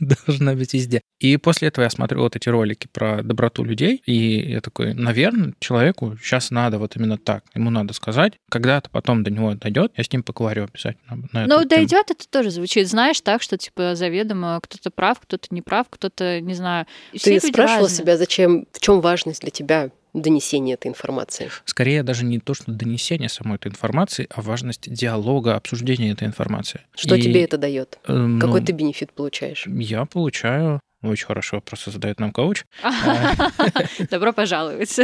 должна быть везде. И после этого я смотрю вот эти ролики про доброту людей, и я такой, наверное, человеку сейчас надо вот именно так. Ему надо сказать, когда-то потом до него дойдет, я с ним поговорю обязательно. на Ну, тему. дойдет, это тоже звучит, знаешь, так, что, типа, заведомо кто-то прав, кто-то не прав, кто-то, не знаю. Ты спрашивала разные. себя, зачем, в чем важность для тебя донесения этой информации? Скорее даже не то, что донесение самой этой информации, а важность диалога, обсуждения этой информации. Что И, тебе это дает? э, ну, Какой ты бенефит получаешь? Я получаю... Очень хорошо вопросы задает нам коуч. Добро пожаловать.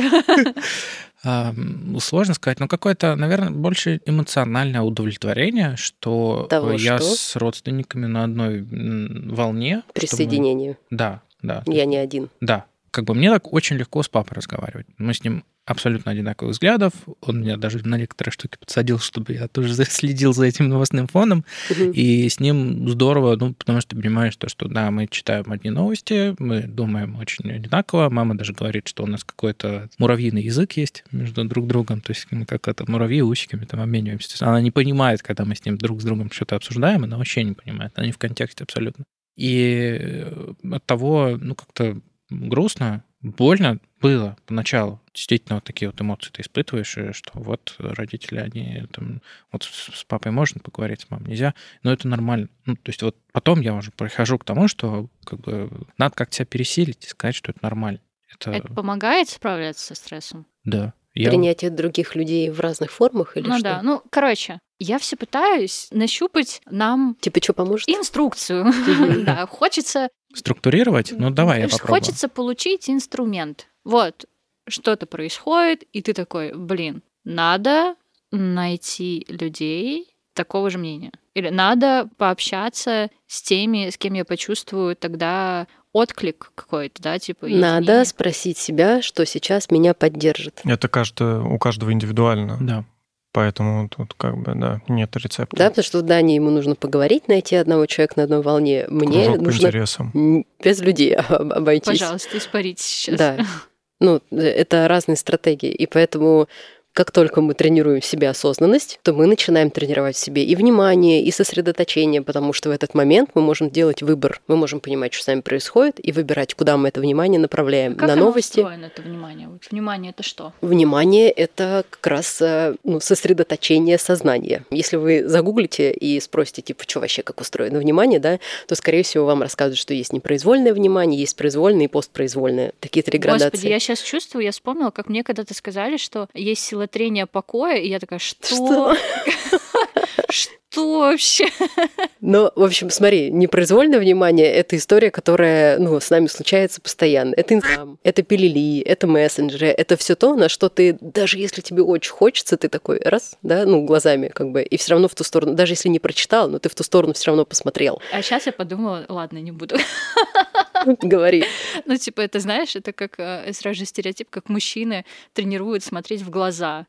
Сложно сказать, но какое-то, наверное, больше эмоциональное удовлетворение, что Того, я что? с родственниками на одной волне. что мы- Присоединение. Да, да. Я есть- не один. Да. Как бы мне так очень легко с папой разговаривать. Мы с ним абсолютно одинаковых взглядов. Он меня даже на некоторые штуки подсадил, чтобы я тоже следил за этим новостным фоном. Угу. И с ним здорово, ну, потому что ты понимаешь то, что да, мы читаем одни новости, мы думаем очень одинаково. Мама даже говорит, что у нас какой-то муравьиный язык есть между друг другом. То есть мы как это муравьи усиками там обмениваемся. Она не понимает, когда мы с ним друг с другом что-то обсуждаем, она вообще не понимает. Она не в контексте абсолютно. И э, от того, ну, как-то грустно, больно было поначалу. Действительно, вот такие вот эмоции ты испытываешь, что вот родители, они там, вот с папой можно поговорить, с мамой нельзя, но это нормально. Ну, то есть вот потом я уже прихожу к тому, что как бы надо как-то себя пересилить и сказать, что это нормально. Это, это помогает справляться со стрессом? Да. Я... Принятие других людей в разных формах или ну, что? Ну да, ну, короче, я все пытаюсь нащупать нам... Типа, что поможет? Инструкцию. Да, хочется... Структурировать? Ну, давай я попробую. Хочется получить инструмент. Вот, что-то происходит, и ты такой, блин, надо найти людей такого же мнения. Или надо пообщаться с теми, с кем я почувствую тогда отклик какой-то, да, типа. Надо спросить себя, что сейчас меня поддержит. Это каждое, у каждого индивидуально. Да. Поэтому тут как бы, да, нет рецепта. Да, потому что в Дании ему нужно поговорить, найти одного человека на одной волне. Мне Кружок нужно по интересам. без людей обойтись. Пожалуйста, испарите сейчас. Да. Ну, это разные стратегии. И поэтому как только мы тренируем в себе осознанность, то мы начинаем тренировать в себе и внимание, и сосредоточение, потому что в этот момент мы можем делать выбор. Мы можем понимать, что с нами происходит, и выбирать, куда мы это внимание направляем. А как на оно новости. устроено, это внимание? Вот внимание это что? Внимание это как раз э, ну, сосредоточение сознания. Если вы загуглите и спросите, типа, что вообще как устроено внимание, да, то, скорее всего, вам расскажут, что есть непроизвольное внимание, есть произвольное и постпроизвольное. Такие три градации. Господи, я сейчас чувствую, я вспомнила, как мне когда-то сказали, что есть сила трения покоя, и я такая, что? Что? Что вообще? Ну, в общем, смотри, непроизвольное внимание — это история, которая, ну, с нами случается постоянно. Это инстаграм, это пилили, это мессенджеры, это все то, на что ты, даже если тебе очень хочется, ты такой раз, да, ну, глазами как бы, и все равно в ту сторону, даже если не прочитал, но ты в ту сторону все равно посмотрел. А сейчас я подумала, ладно, не буду. Говори. Ну, типа, это, знаешь, это как э, сразу же стереотип, как мужчины тренируют смотреть в глаза.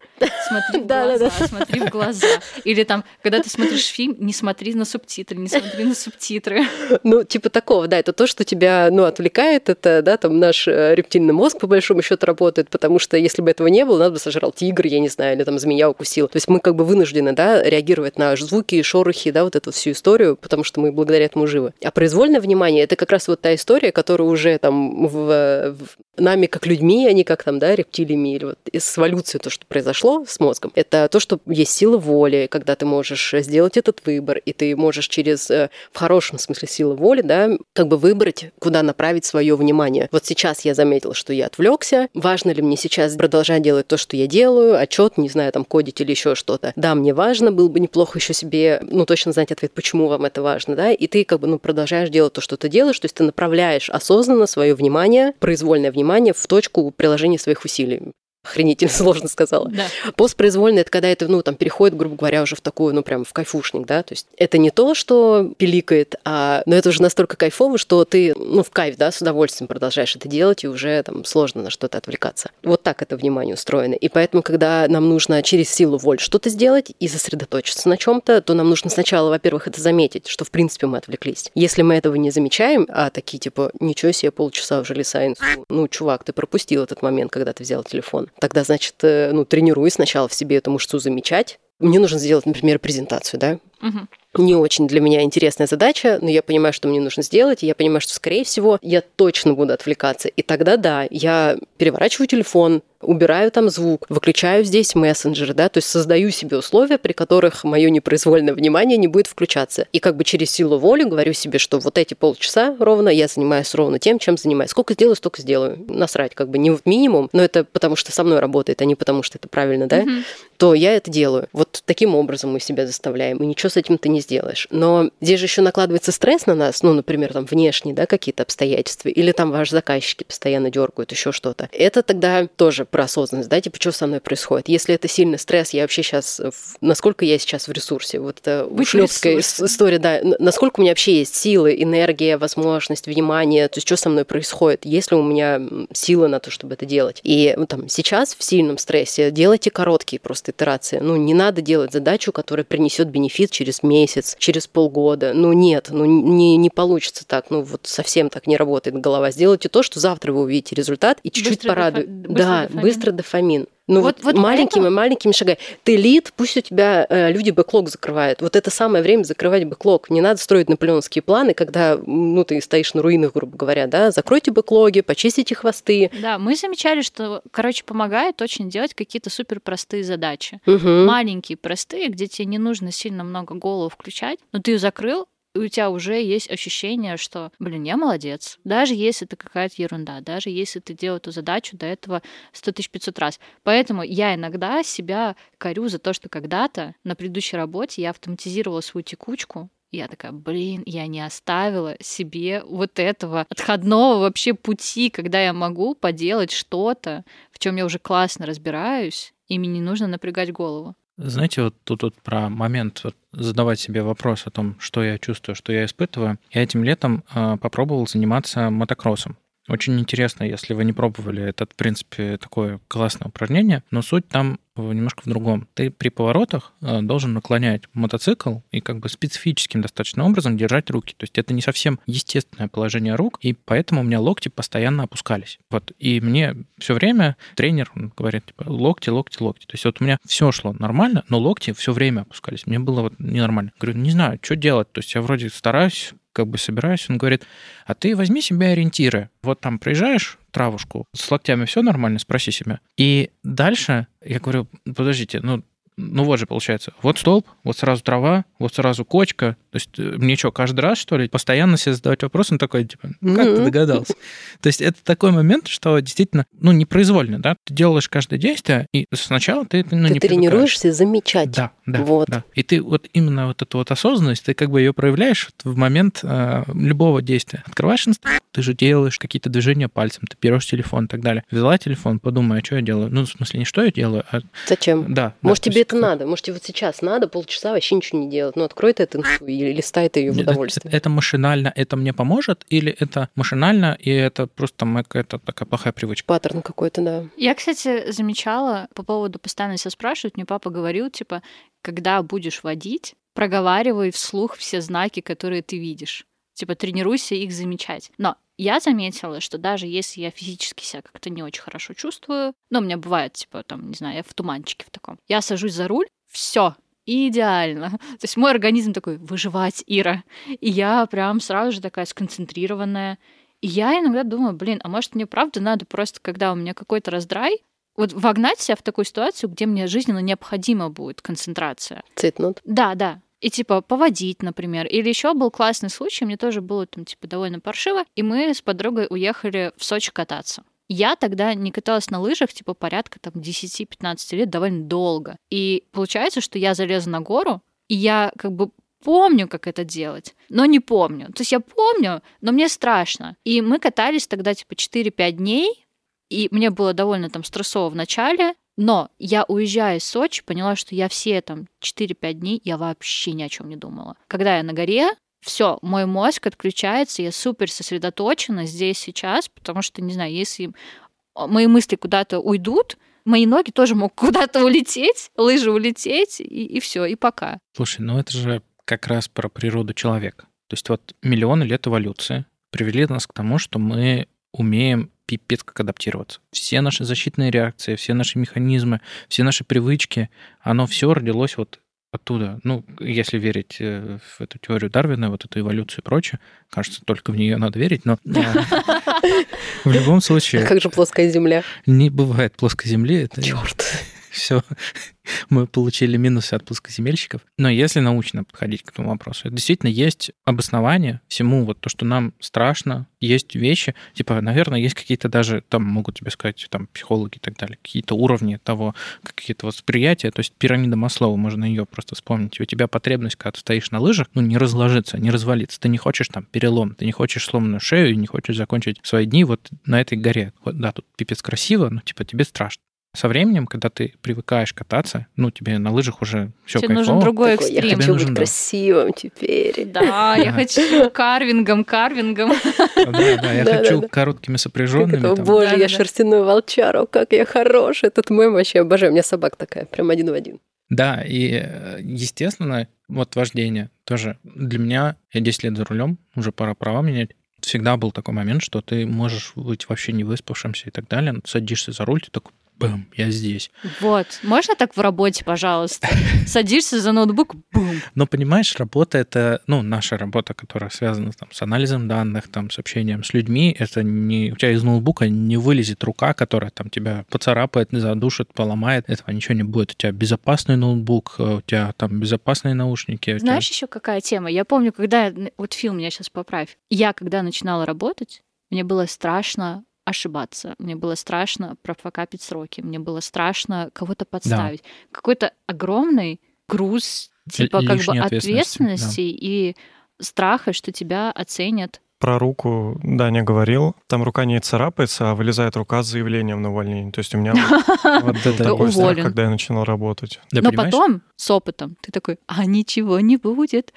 Смотри в глаза, смотри в глаза. Или там, когда ты смотришь фильм, не смотри на субтитры, не смотри на субтитры. Ну, типа такого, да, это то, что тебя, ну, отвлекает, это, да, там наш э, рептильный мозг, по большому счету, работает, потому что если бы этого не было, надо бы сожрал тигр, я не знаю, или там змея укусил. То есть мы как бы вынуждены, да, реагировать на звуки, шорохи, да, вот эту всю историю, потому что мы благодаря этому живы. А произвольное внимание — это как раз вот та история, которая уже там в, в нами как людьми, а не как там, да, рептилиями, или вот с эволюцией то, что произошло с мозгом. Это то, что есть сила воли, когда ты можешь сделать этот выбор, и ты можешь через, э, в хорошем смысле силы воли, да, как бы выбрать, куда направить свое внимание. Вот сейчас я заметила, что я отвлекся. Важно ли мне сейчас продолжать делать то, что я делаю, отчет, не знаю, там кодить или еще что-то. Да, мне важно, было бы неплохо еще себе, ну, точно знать ответ, почему вам это важно, да, и ты как бы, ну, продолжаешь делать то, что ты делаешь, то есть ты направляешь осознанно свое внимание, произвольное внимание в точку приложения своих усилий охренительно сложно сказала. Да. Постпроизвольно это когда это, ну, там, переходит, грубо говоря, уже в такую, ну, прям в кайфушник, да, то есть это не то, что пиликает, а, но это уже настолько кайфово, что ты, ну, в кайф, да, с удовольствием продолжаешь это делать, и уже там сложно на что-то отвлекаться. Вот так это внимание устроено. И поэтому, когда нам нужно через силу воли что-то сделать и сосредоточиться на чем-то, то нам нужно сначала, во-первых, это заметить, что, в принципе, мы отвлеклись. Если мы этого не замечаем, а такие, типа, ничего себе, полчаса уже лиса ну, чувак, ты пропустил этот момент, когда ты взял телефон тогда, значит, э, ну, тренируй сначала в себе эту мышцу замечать. Мне нужно сделать, например, презентацию, да? Угу не очень для меня интересная задача, но я понимаю, что мне нужно сделать, и я понимаю, что, скорее всего, я точно буду отвлекаться. И тогда, да, я переворачиваю телефон, убираю там звук, выключаю здесь мессенджер, да, то есть создаю себе условия, при которых мое непроизвольное внимание не будет включаться. И как бы через силу воли говорю себе, что вот эти полчаса ровно я занимаюсь ровно тем, чем занимаюсь. Сколько сделаю, столько сделаю. Насрать, как бы не в минимум, но это потому что со мной работает, а не потому что это правильно, да. Mm-hmm. То я это делаю. Вот таким образом мы себя заставляем, и ничего с этим ты не сделаешь. Но здесь же еще накладывается стресс на нас, ну, например, там внешние, да, какие-то обстоятельства, или там ваши заказчики постоянно дергают, еще что-то. Это тогда тоже про осознанность, да, типа, что со мной происходит. Если это сильный стресс, я вообще сейчас, насколько я сейчас в ресурсе, вот это ушлепская история, да, насколько у меня вообще есть силы, энергия, возможность, внимание, то есть что со мной происходит, есть ли у меня силы на то, чтобы это делать. И ну, там сейчас в сильном стрессе делайте короткие просто итерации. Ну, не надо делать задачу, которая принесет бенефит через месяц, через полгода. Ну, нет, ну, не, не получится так. Ну, вот совсем так не работает голова. Сделайте то, что завтра вы увидите результат и чуть-чуть порадует. Да, дофамин. быстро дофамин. Ну вот, вот, вот маленькими, поэтому... маленькими шагами. Ты лид, пусть у тебя э, люди бэклог закрывают. Вот это самое время закрывать бэклог. Не надо строить наполеонские планы, когда ну, ты стоишь на руинах, грубо говоря, да. Закройте бэклоги, почистите хвосты. Да, мы замечали, что, короче, помогает очень делать какие-то супер простые задачи. Угу. Маленькие, простые, где тебе не нужно сильно много голову включать, но ты ее закрыл, у тебя уже есть ощущение, что, блин, я молодец. Даже если это какая-то ерунда, даже если ты делал эту задачу до этого 100 500 раз. Поэтому я иногда себя корю за то, что когда-то на предыдущей работе я автоматизировала свою текучку, я такая, блин, я не оставила себе вот этого отходного вообще пути, когда я могу поделать что-то, в чем я уже классно разбираюсь, и мне не нужно напрягать голову. Знаете, вот тут вот про момент вот задавать себе вопрос о том, что я чувствую, что я испытываю. Я этим летом э, попробовал заниматься мотокроссом. Очень интересно, если вы не пробовали, это, в принципе, такое классное упражнение, но суть там немножко в другом. Ты при поворотах э, должен наклонять мотоцикл и как бы специфическим достаточно образом держать руки. То есть это не совсем естественное положение рук, и поэтому у меня локти постоянно опускались. Вот. И мне все время тренер говорит, типа, локти, локти, локти. То есть вот у меня все шло нормально, но локти все время опускались. Мне было вот ненормально. Говорю, не знаю, что делать. То есть я вроде стараюсь как бы собираюсь, он говорит, а ты возьми себе ориентиры. Вот там проезжаешь травушку, с локтями все нормально, спроси себя. И дальше я говорю, подождите, ну ну вот же получается, вот столб, вот сразу трава, вот сразу кочка. То есть э, мне что, каждый раз, что ли, постоянно себе задавать вопрос, он такой, типа, как mm-hmm. ты догадался? То есть это такой момент, что действительно, ну, непроизвольно, да, ты делаешь каждое действие, и сначала ты ну, ты не тренируешься замечать. Да, да, вот. да. И ты вот именно вот эту вот осознанность, ты как бы ее проявляешь в момент э, любого действия. Открываешь инстаграм, ты же делаешь какие-то движения пальцем, ты берешь телефон и так далее. Взяла телефон, подумай, а что я делаю? Ну, в смысле, не что я делаю, а... Зачем? Да. Может, да, тебе это надо. Может, тебе вот сейчас надо полчаса вообще ничего не делать. Ну, открой ты эту инфу и листай ты ее в удовольствие. Это, это машинально, это мне поможет, или это машинально, и это просто какая-то такая плохая привычка? Паттерн какой-то, да. Я, кстати, замечала по поводу постоянно себя спрашивают, мне папа говорил, типа, когда будешь водить, проговаривай вслух все знаки, которые ты видишь. Типа, тренируйся их замечать. Но я заметила, что даже если я физически себя как-то не очень хорошо чувствую, ну, у меня бывает, типа, там, не знаю, я в туманчике в таком, я сажусь за руль, все, идеально. То есть мой организм такой, выживать, Ира. И я прям сразу же такая сконцентрированная. И я иногда думаю, блин, а может мне правда надо просто, когда у меня какой-то раздрай, вот вогнать себя в такую ситуацию, где мне жизненно необходима будет концентрация. Цитнут. Да, да. И типа поводить, например. Или еще был классный случай, мне тоже было там типа довольно паршиво, и мы с подругой уехали в Сочи кататься. Я тогда не каталась на лыжах, типа, порядка там 10-15 лет, довольно долго. И получается, что я залезу на гору, и я как бы помню, как это делать, но не помню. То есть я помню, но мне страшно. И мы катались тогда типа 4-5 дней, и мне было довольно там стрессово в начале, но я, уезжая из Сочи, поняла, что я все там 4-5 дней, я вообще ни о чем не думала. Когда я на горе, все, мой мозг отключается, я супер сосредоточена здесь сейчас, потому что, не знаю, если мои мысли куда-то уйдут, мои ноги тоже могут куда-то улететь, лыжи улететь, и, и все, и пока. Слушай, ну это же как раз про природу человека. То есть вот миллионы лет эволюции привели нас к тому, что мы умеем пипец как адаптироваться. Все наши защитные реакции, все наши механизмы, все наши привычки, оно все родилось вот оттуда. Ну, если верить э, в эту теорию Дарвина, вот эту эволюцию и прочее, кажется, только в нее надо верить, но в любом случае... Как же плоская Земля? Не бывает плоской Земли. Черт. Все, мы получили минусы от плоскоземельщиков. Но если научно подходить к этому вопросу, действительно есть обоснование всему, вот то, что нам страшно, есть вещи, типа, наверное, есть какие-то даже, там могут тебе сказать, там, психологи и так далее, какие-то уровни того, какие-то восприятия, то есть пирамида Маслова, можно ее просто вспомнить. У тебя потребность, когда ты стоишь на лыжах, ну, не разложиться, не развалиться. Ты не хочешь там перелом, ты не хочешь сломанную шею не хочешь закончить свои дни вот на этой горе. Вот, да, тут пипец красиво, но, типа, тебе страшно. Со временем, когда ты привыкаешь кататься, ну, тебе на лыжах уже все Тебе кайфово. нужен другой Такой, я экстрим. хочу нужен, быть да. красивым теперь. Да, я хочу карвингом, карвингом. Да, да, я Да, хочу да, да. короткими Как сопряженными. боже, я Да-да-да. шерстяной волчар, о, как я хорош. Этот мем вообще обожаю. У меня собака такая, прям один в один. Да, и, э, естественно, вот вождение тоже для меня, я 10 лет за рулем, уже пора права менять, всегда был такой момент, что ты можешь быть вообще не выспавшимся и так далее, садишься за руль, ты такой, бэм, я здесь. Вот. Можно так в работе, пожалуйста? Садишься за ноутбук, бум. Но понимаешь, работа это, ну, наша работа, которая связана там, с анализом данных, там, с общением с людьми, это не, у тебя из ноутбука не вылезет рука, которая там тебя поцарапает, задушит, поломает, этого ничего не будет. У тебя безопасный ноутбук, э, у тебя там безопасные наушники. у тебя- Знаешь еще какая тема? Я помню, когда... Вот Фил, меня сейчас поправь. Я, когда начинала работать, мне было страшно ошибаться. Мне было страшно профокапить сроки. Мне было страшно кого-то подставить. Какой-то огромный груз, типа, как бы лишней ответственности, да. ответственности и страха, что тебя оценят. Про руку Даня говорил. Там рука не царапается, а вылезает рука с заявлением на увольнение. То есть у меня вот такой страх, когда я начинал работать. Но потом с опытом ты такой, а ничего не будет,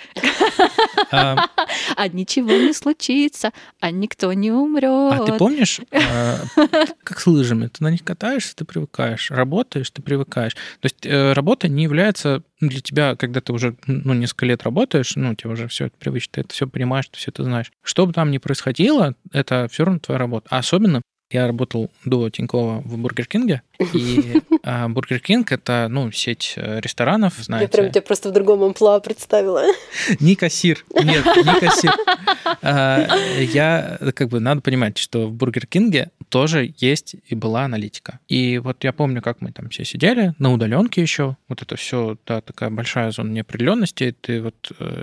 А, а ничего не случится, а никто не умрет. А ты помнишь, э, как с лыжами, ты на них катаешься, ты привыкаешь, работаешь, ты привыкаешь. То есть э, работа не является для тебя, когда ты уже ну, несколько лет работаешь, ну, тебе уже все это привычно, ты это все понимаешь, ты все это знаешь. Что бы там ни происходило, это все равно твоя работа. А особенно я работал до Тинькова в Burger King е, и а, Burger King это, ну, сеть э, ресторанов, Я знаете. прям тебя просто в другом амплуа представила. Не кассир. Нет, не кассир. А, Я, как бы, надо понимать, что в Бургер Кинге тоже есть и была аналитика. И вот я помню, как мы там все сидели на удаленке еще. Вот это все, да, такая большая зона неопределенности. Ты вот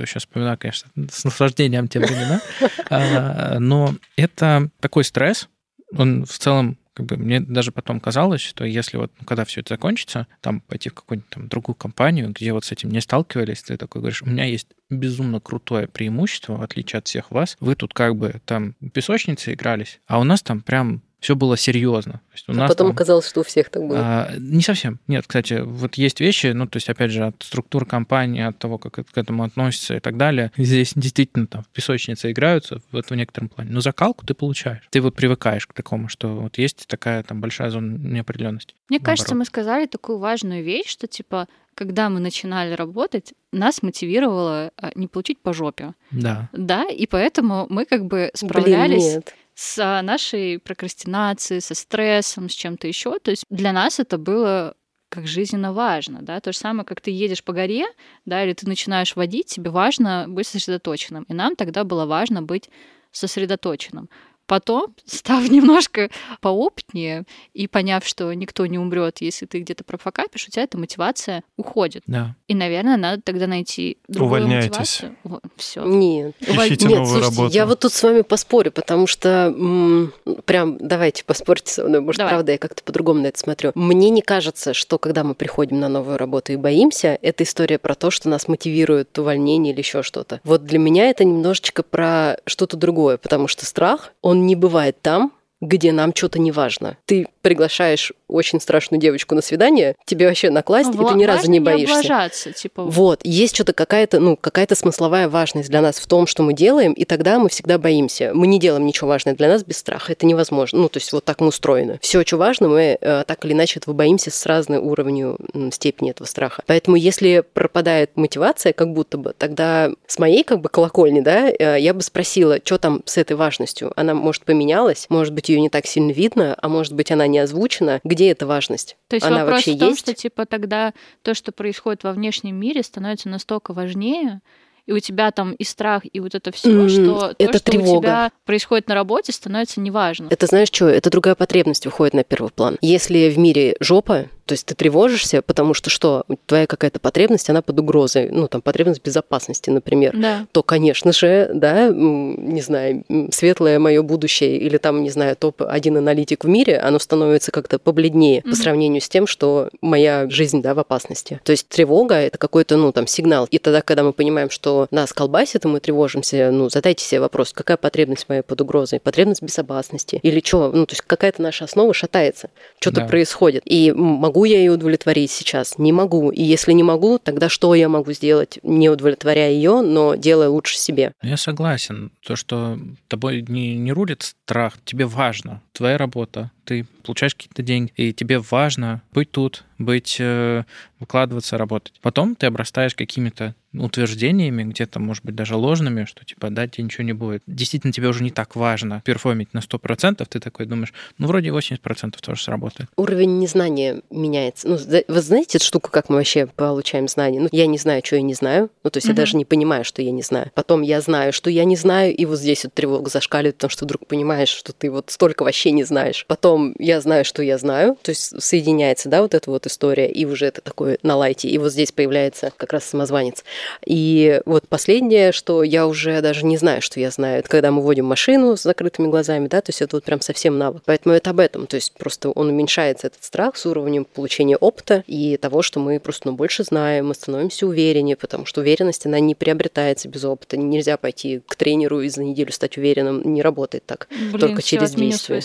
сейчас вспоминаю, конечно, с наслаждением те времена. А, Но это такой стресс. Он в целом как бы мне даже потом казалось, что если вот, ну, когда все это закончится, там пойти в какую-нибудь там другую компанию, где вот с этим не сталкивались, ты такой говоришь, у меня есть безумно крутое преимущество, в отличие от всех вас. Вы тут как бы там в песочнице игрались, а у нас там прям все было серьезно. То есть у А нас потом там- оказалось, что у всех так было. а, не совсем. Нет, кстати, вот есть вещи, ну, то есть, опять же, от структуры компании, от того, как это к этому относится и так далее. Здесь действительно там в песочнице играются, вот в некотором плане. Но закалку ты получаешь. Ты вот привыкаешь к такому, что вот есть такая там большая зона неопределенности. Мне кажется, наоборот. мы сказали такую важную вещь, что типа, когда мы начинали работать, нас мотивировало а, не получить по жопе. Да. Да, и поэтому мы как бы Блин, справлялись нет. С нашей прокрастинацией, со стрессом, с чем-то еще. То есть для нас это было как жизненно важно, да, то же самое, как ты едешь по горе, да, или ты начинаешь водить, тебе важно быть сосредоточенным, и нам тогда было важно быть сосредоточенным. Потом, став немножко поопытнее и поняв, что никто не умрет, если ты где-то профокапишь, у тебя эта мотивация уходит. Да. И, наверное, надо тогда найти другую Увольняйтесь. мотивацию. Все. Нет. Ищите Нет, новую слушайте, работу. я вот тут с вами поспорю, потому что м, прям давайте поспорьте со мной, может, Давай. правда, я как-то по-другому на это смотрю. Мне не кажется, что когда мы приходим на новую работу и боимся, это история про то, что нас мотивирует увольнение или еще что-то. Вот для меня это немножечко про что-то другое, потому что страх, он не бывает там, где нам что-то не важно. Ты приглашаешь очень страшную девочку на свидание, тебе вообще накласть, и ты ни разу не боишься. облажаться, типа, Вот, есть что-то какая-то, ну, какая-то смысловая важность для нас в том, что мы делаем, и тогда мы всегда боимся. Мы не делаем ничего важное для нас без страха. Это невозможно. Ну, то есть вот так мы устроены. Все, что важно, мы э, так или иначе этого боимся с разной уровнью м, степени этого страха. Поэтому если пропадает мотивация, как будто бы, тогда с моей как бы колокольни, да, э, я бы спросила, что там с этой важностью? Она, может, поменялась, может быть, ее не так сильно видно, а может быть, она не озвучена. Где эта важность? То есть Она вопрос вообще в том, есть? что типа тогда то, что происходит во внешнем мире, становится настолько важнее, и у тебя там и страх, и вот это все, М, что это то, что у тревога. тебя происходит на работе, становится неважно. Это знаешь что? Это другая потребность выходит на первый план. Если в мире жопа, То есть ты тревожишься, потому что что? Твоя какая-то потребность, она под угрозой. Ну, там, потребность безопасности, например. Да. То, конечно же, да, не знаю, светлое мое будущее или там, не знаю, топ-1 аналитик в мире, оно становится как-то побледнее mm-hmm. по сравнению с тем, что моя жизнь, да, в опасности. То есть тревога — это какой-то, ну, там, сигнал. И тогда, когда мы понимаем, что нас колбасит, и мы тревожимся, ну, задайте себе вопрос, какая потребность моя под угрозой? Потребность безопасности? Или что? Ну, то есть какая-то наша основа шатается, что-то да. происходит. И могу я ее удовлетворить сейчас? Не могу. И если не могу, тогда что я могу сделать, не удовлетворяя ее, но делая лучше себе? Я согласен. То, что тобой не, не рулит страх, тебе важно, твоя работа, ты получаешь какие-то деньги, и тебе важно быть тут, быть, э, выкладываться, работать. Потом ты обрастаешь какими-то утвержденениями, где-то, может быть, даже ложными, что, типа, да, тебе ничего не будет. Действительно, тебе уже не так важно перформить на 100%, ты такой думаешь, ну, вроде 80% тоже сработает. Уровень незнания меняется. Ну, вы знаете эту штуку, как мы вообще получаем знания? Ну, я не знаю, что я не знаю. Ну, то есть mm-hmm. я даже не понимаю, что я не знаю. Потом я знаю, что я не знаю, и вот здесь вот тревога зашкаливает, потому что вдруг понимаешь, что ты вот столько вообще не знаешь. Потом я знаю, что я знаю, то есть соединяется, да, вот эта вот история, и уже это такое на лайте, и вот здесь появляется как раз самозванец. И вот последнее, что я уже даже не знаю, что я знаю, это когда мы водим машину с закрытыми глазами, да, то есть это вот прям совсем навык. Поэтому это об этом, то есть просто он уменьшается, этот страх, с уровнем получения опыта и того, что мы просто ну, больше знаем, мы становимся увереннее, потому что уверенность, она не приобретается без опыта. Нельзя пойти к тренеру и за неделю стать уверенным, не работает так, Блин, только через действие.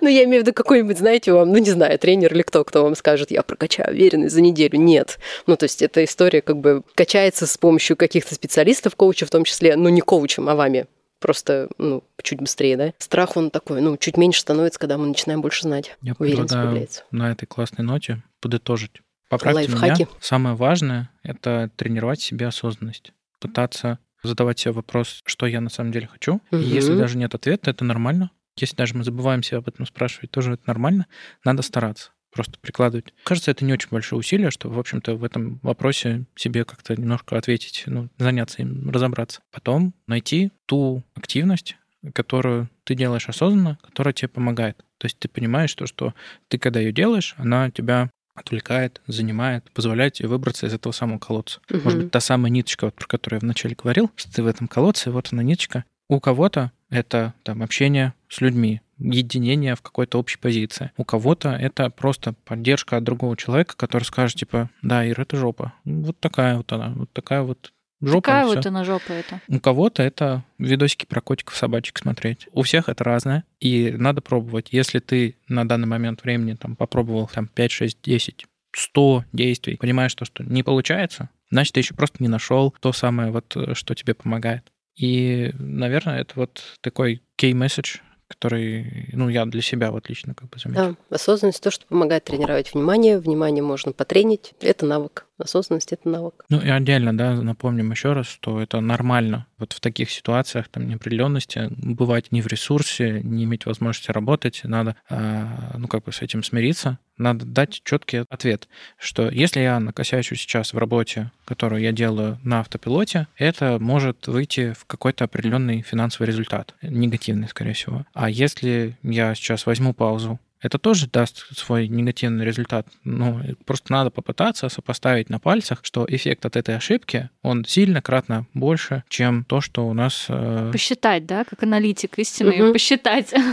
Ну, я имею в виду какой-нибудь, знаете, вам, ну, не знаю, тренер или кто, кто вам скажет, я прокачаю уверенность за неделю. Нет. Ну, то есть эта история как бы качается с помощью каких-то специалистов, коучев в том числе, но не коучем, а вами просто, ну, чуть быстрее, да? Страх, он такой, ну, чуть меньше становится, когда мы начинаем больше знать. Я предлагаю на этой классной ноте подытожить. Поправьте Лайфхаки. меня. Самое важное — это тренировать себе осознанность. Пытаться задавать себе вопрос, что я на самом деле хочу. Угу. И если даже нет ответа, это нормально. Если даже мы забываемся об этом спрашивать, тоже это нормально. Надо стараться просто прикладывать. Кажется, это не очень большое усилие, что, в общем-то, в этом вопросе себе как-то немножко ответить, ну, заняться им, разобраться. Потом найти ту активность, которую ты делаешь осознанно, которая тебе помогает. То есть ты понимаешь то, что ты, когда ее делаешь, она тебя отвлекает, занимает, позволяет тебе выбраться из этого самого колодца. Угу. Может быть, та самая ниточка, вот, про которую я вначале говорил, что ты в этом колодце, вот она ниточка. У кого-то это там общение с людьми, единение в какой-то общей позиции. У кого-то это просто поддержка от другого человека, который скажет, типа, да, Ира, это жопа. Вот такая вот она, вот такая вот жопа. Какая вот она жопа это? У кого-то это видосики про котиков, собачек смотреть. У всех это разное, и надо пробовать. Если ты на данный момент времени там попробовал там 5, 6, 10 100 действий, понимаешь, что, что не получается, значит, ты еще просто не нашел то самое, вот, что тебе помогает. И, наверное, это вот такой message, который, ну, я для себя вот лично как бы заметил. Да, осознанность то, что помогает тренировать внимание. Внимание можно потренить. Это навык. Осознанность — это навык. Ну и отдельно, да, напомним еще раз, что это нормально вот в таких ситуациях там неопределенности бывать не в ресурсе, не иметь возможности работать, надо, а, ну, как бы с этим смириться, надо дать четкий ответ, что если я накосячу сейчас в работе, которую я делаю на автопилоте, это может выйти в какой-то определенный финансовый результат, негативный, скорее всего. А если я сейчас возьму паузу, это тоже даст свой негативный результат. Ну, просто надо попытаться сопоставить на пальцах, что эффект от этой ошибки, он сильно кратно больше, чем то, что у нас... Э... Посчитать, да, как аналитик истины, угу. посчитать.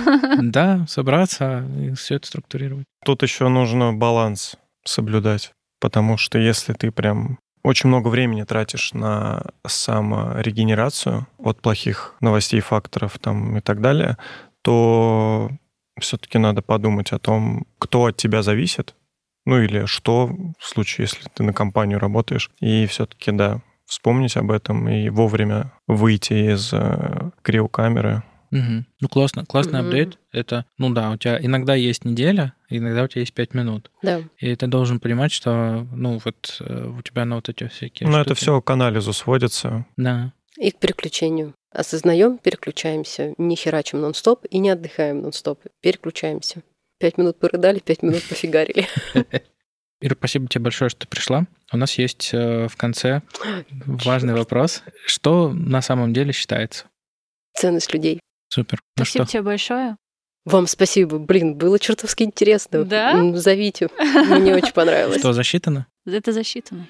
Да, собраться и все это структурировать. Тут еще нужно баланс соблюдать, потому что если ты прям очень много времени тратишь на саморегенерацию от плохих новостей, факторов там и так далее, то все-таки надо подумать о том, кто от тебя зависит, ну или что в случае, если ты на компанию работаешь, и все-таки, да, вспомнить об этом и вовремя выйти из э, криокамеры. Угу. Ну, классно, классный угу. апдейт. Это, ну да, у тебя иногда есть неделя, иногда у тебя есть пять минут. Да. И ты должен понимать, что, ну, вот э, у тебя на вот эти всякие Ну, это все к анализу сводится. Да. И к переключению. Осознаем, переключаемся, не херачим нон-стоп и не отдыхаем нон-стоп. Переключаемся. Пять минут порыдали, пять минут пофигарили. Ира, спасибо тебе большое, что ты пришла. У нас есть э, в конце важный вопрос. Что на самом деле считается? Ценность людей. Супер. Ну спасибо ну тебе большое. Вам спасибо. Блин, было чертовски интересно. Да? Зовите. Мне очень понравилось. Что, засчитано? Это засчитано.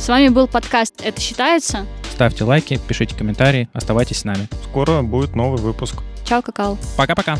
С вами был подкаст «Это считается». Ставьте лайки, пишите комментарии, оставайтесь с нами. Скоро будет новый выпуск. Чао, какао. Пока-пока.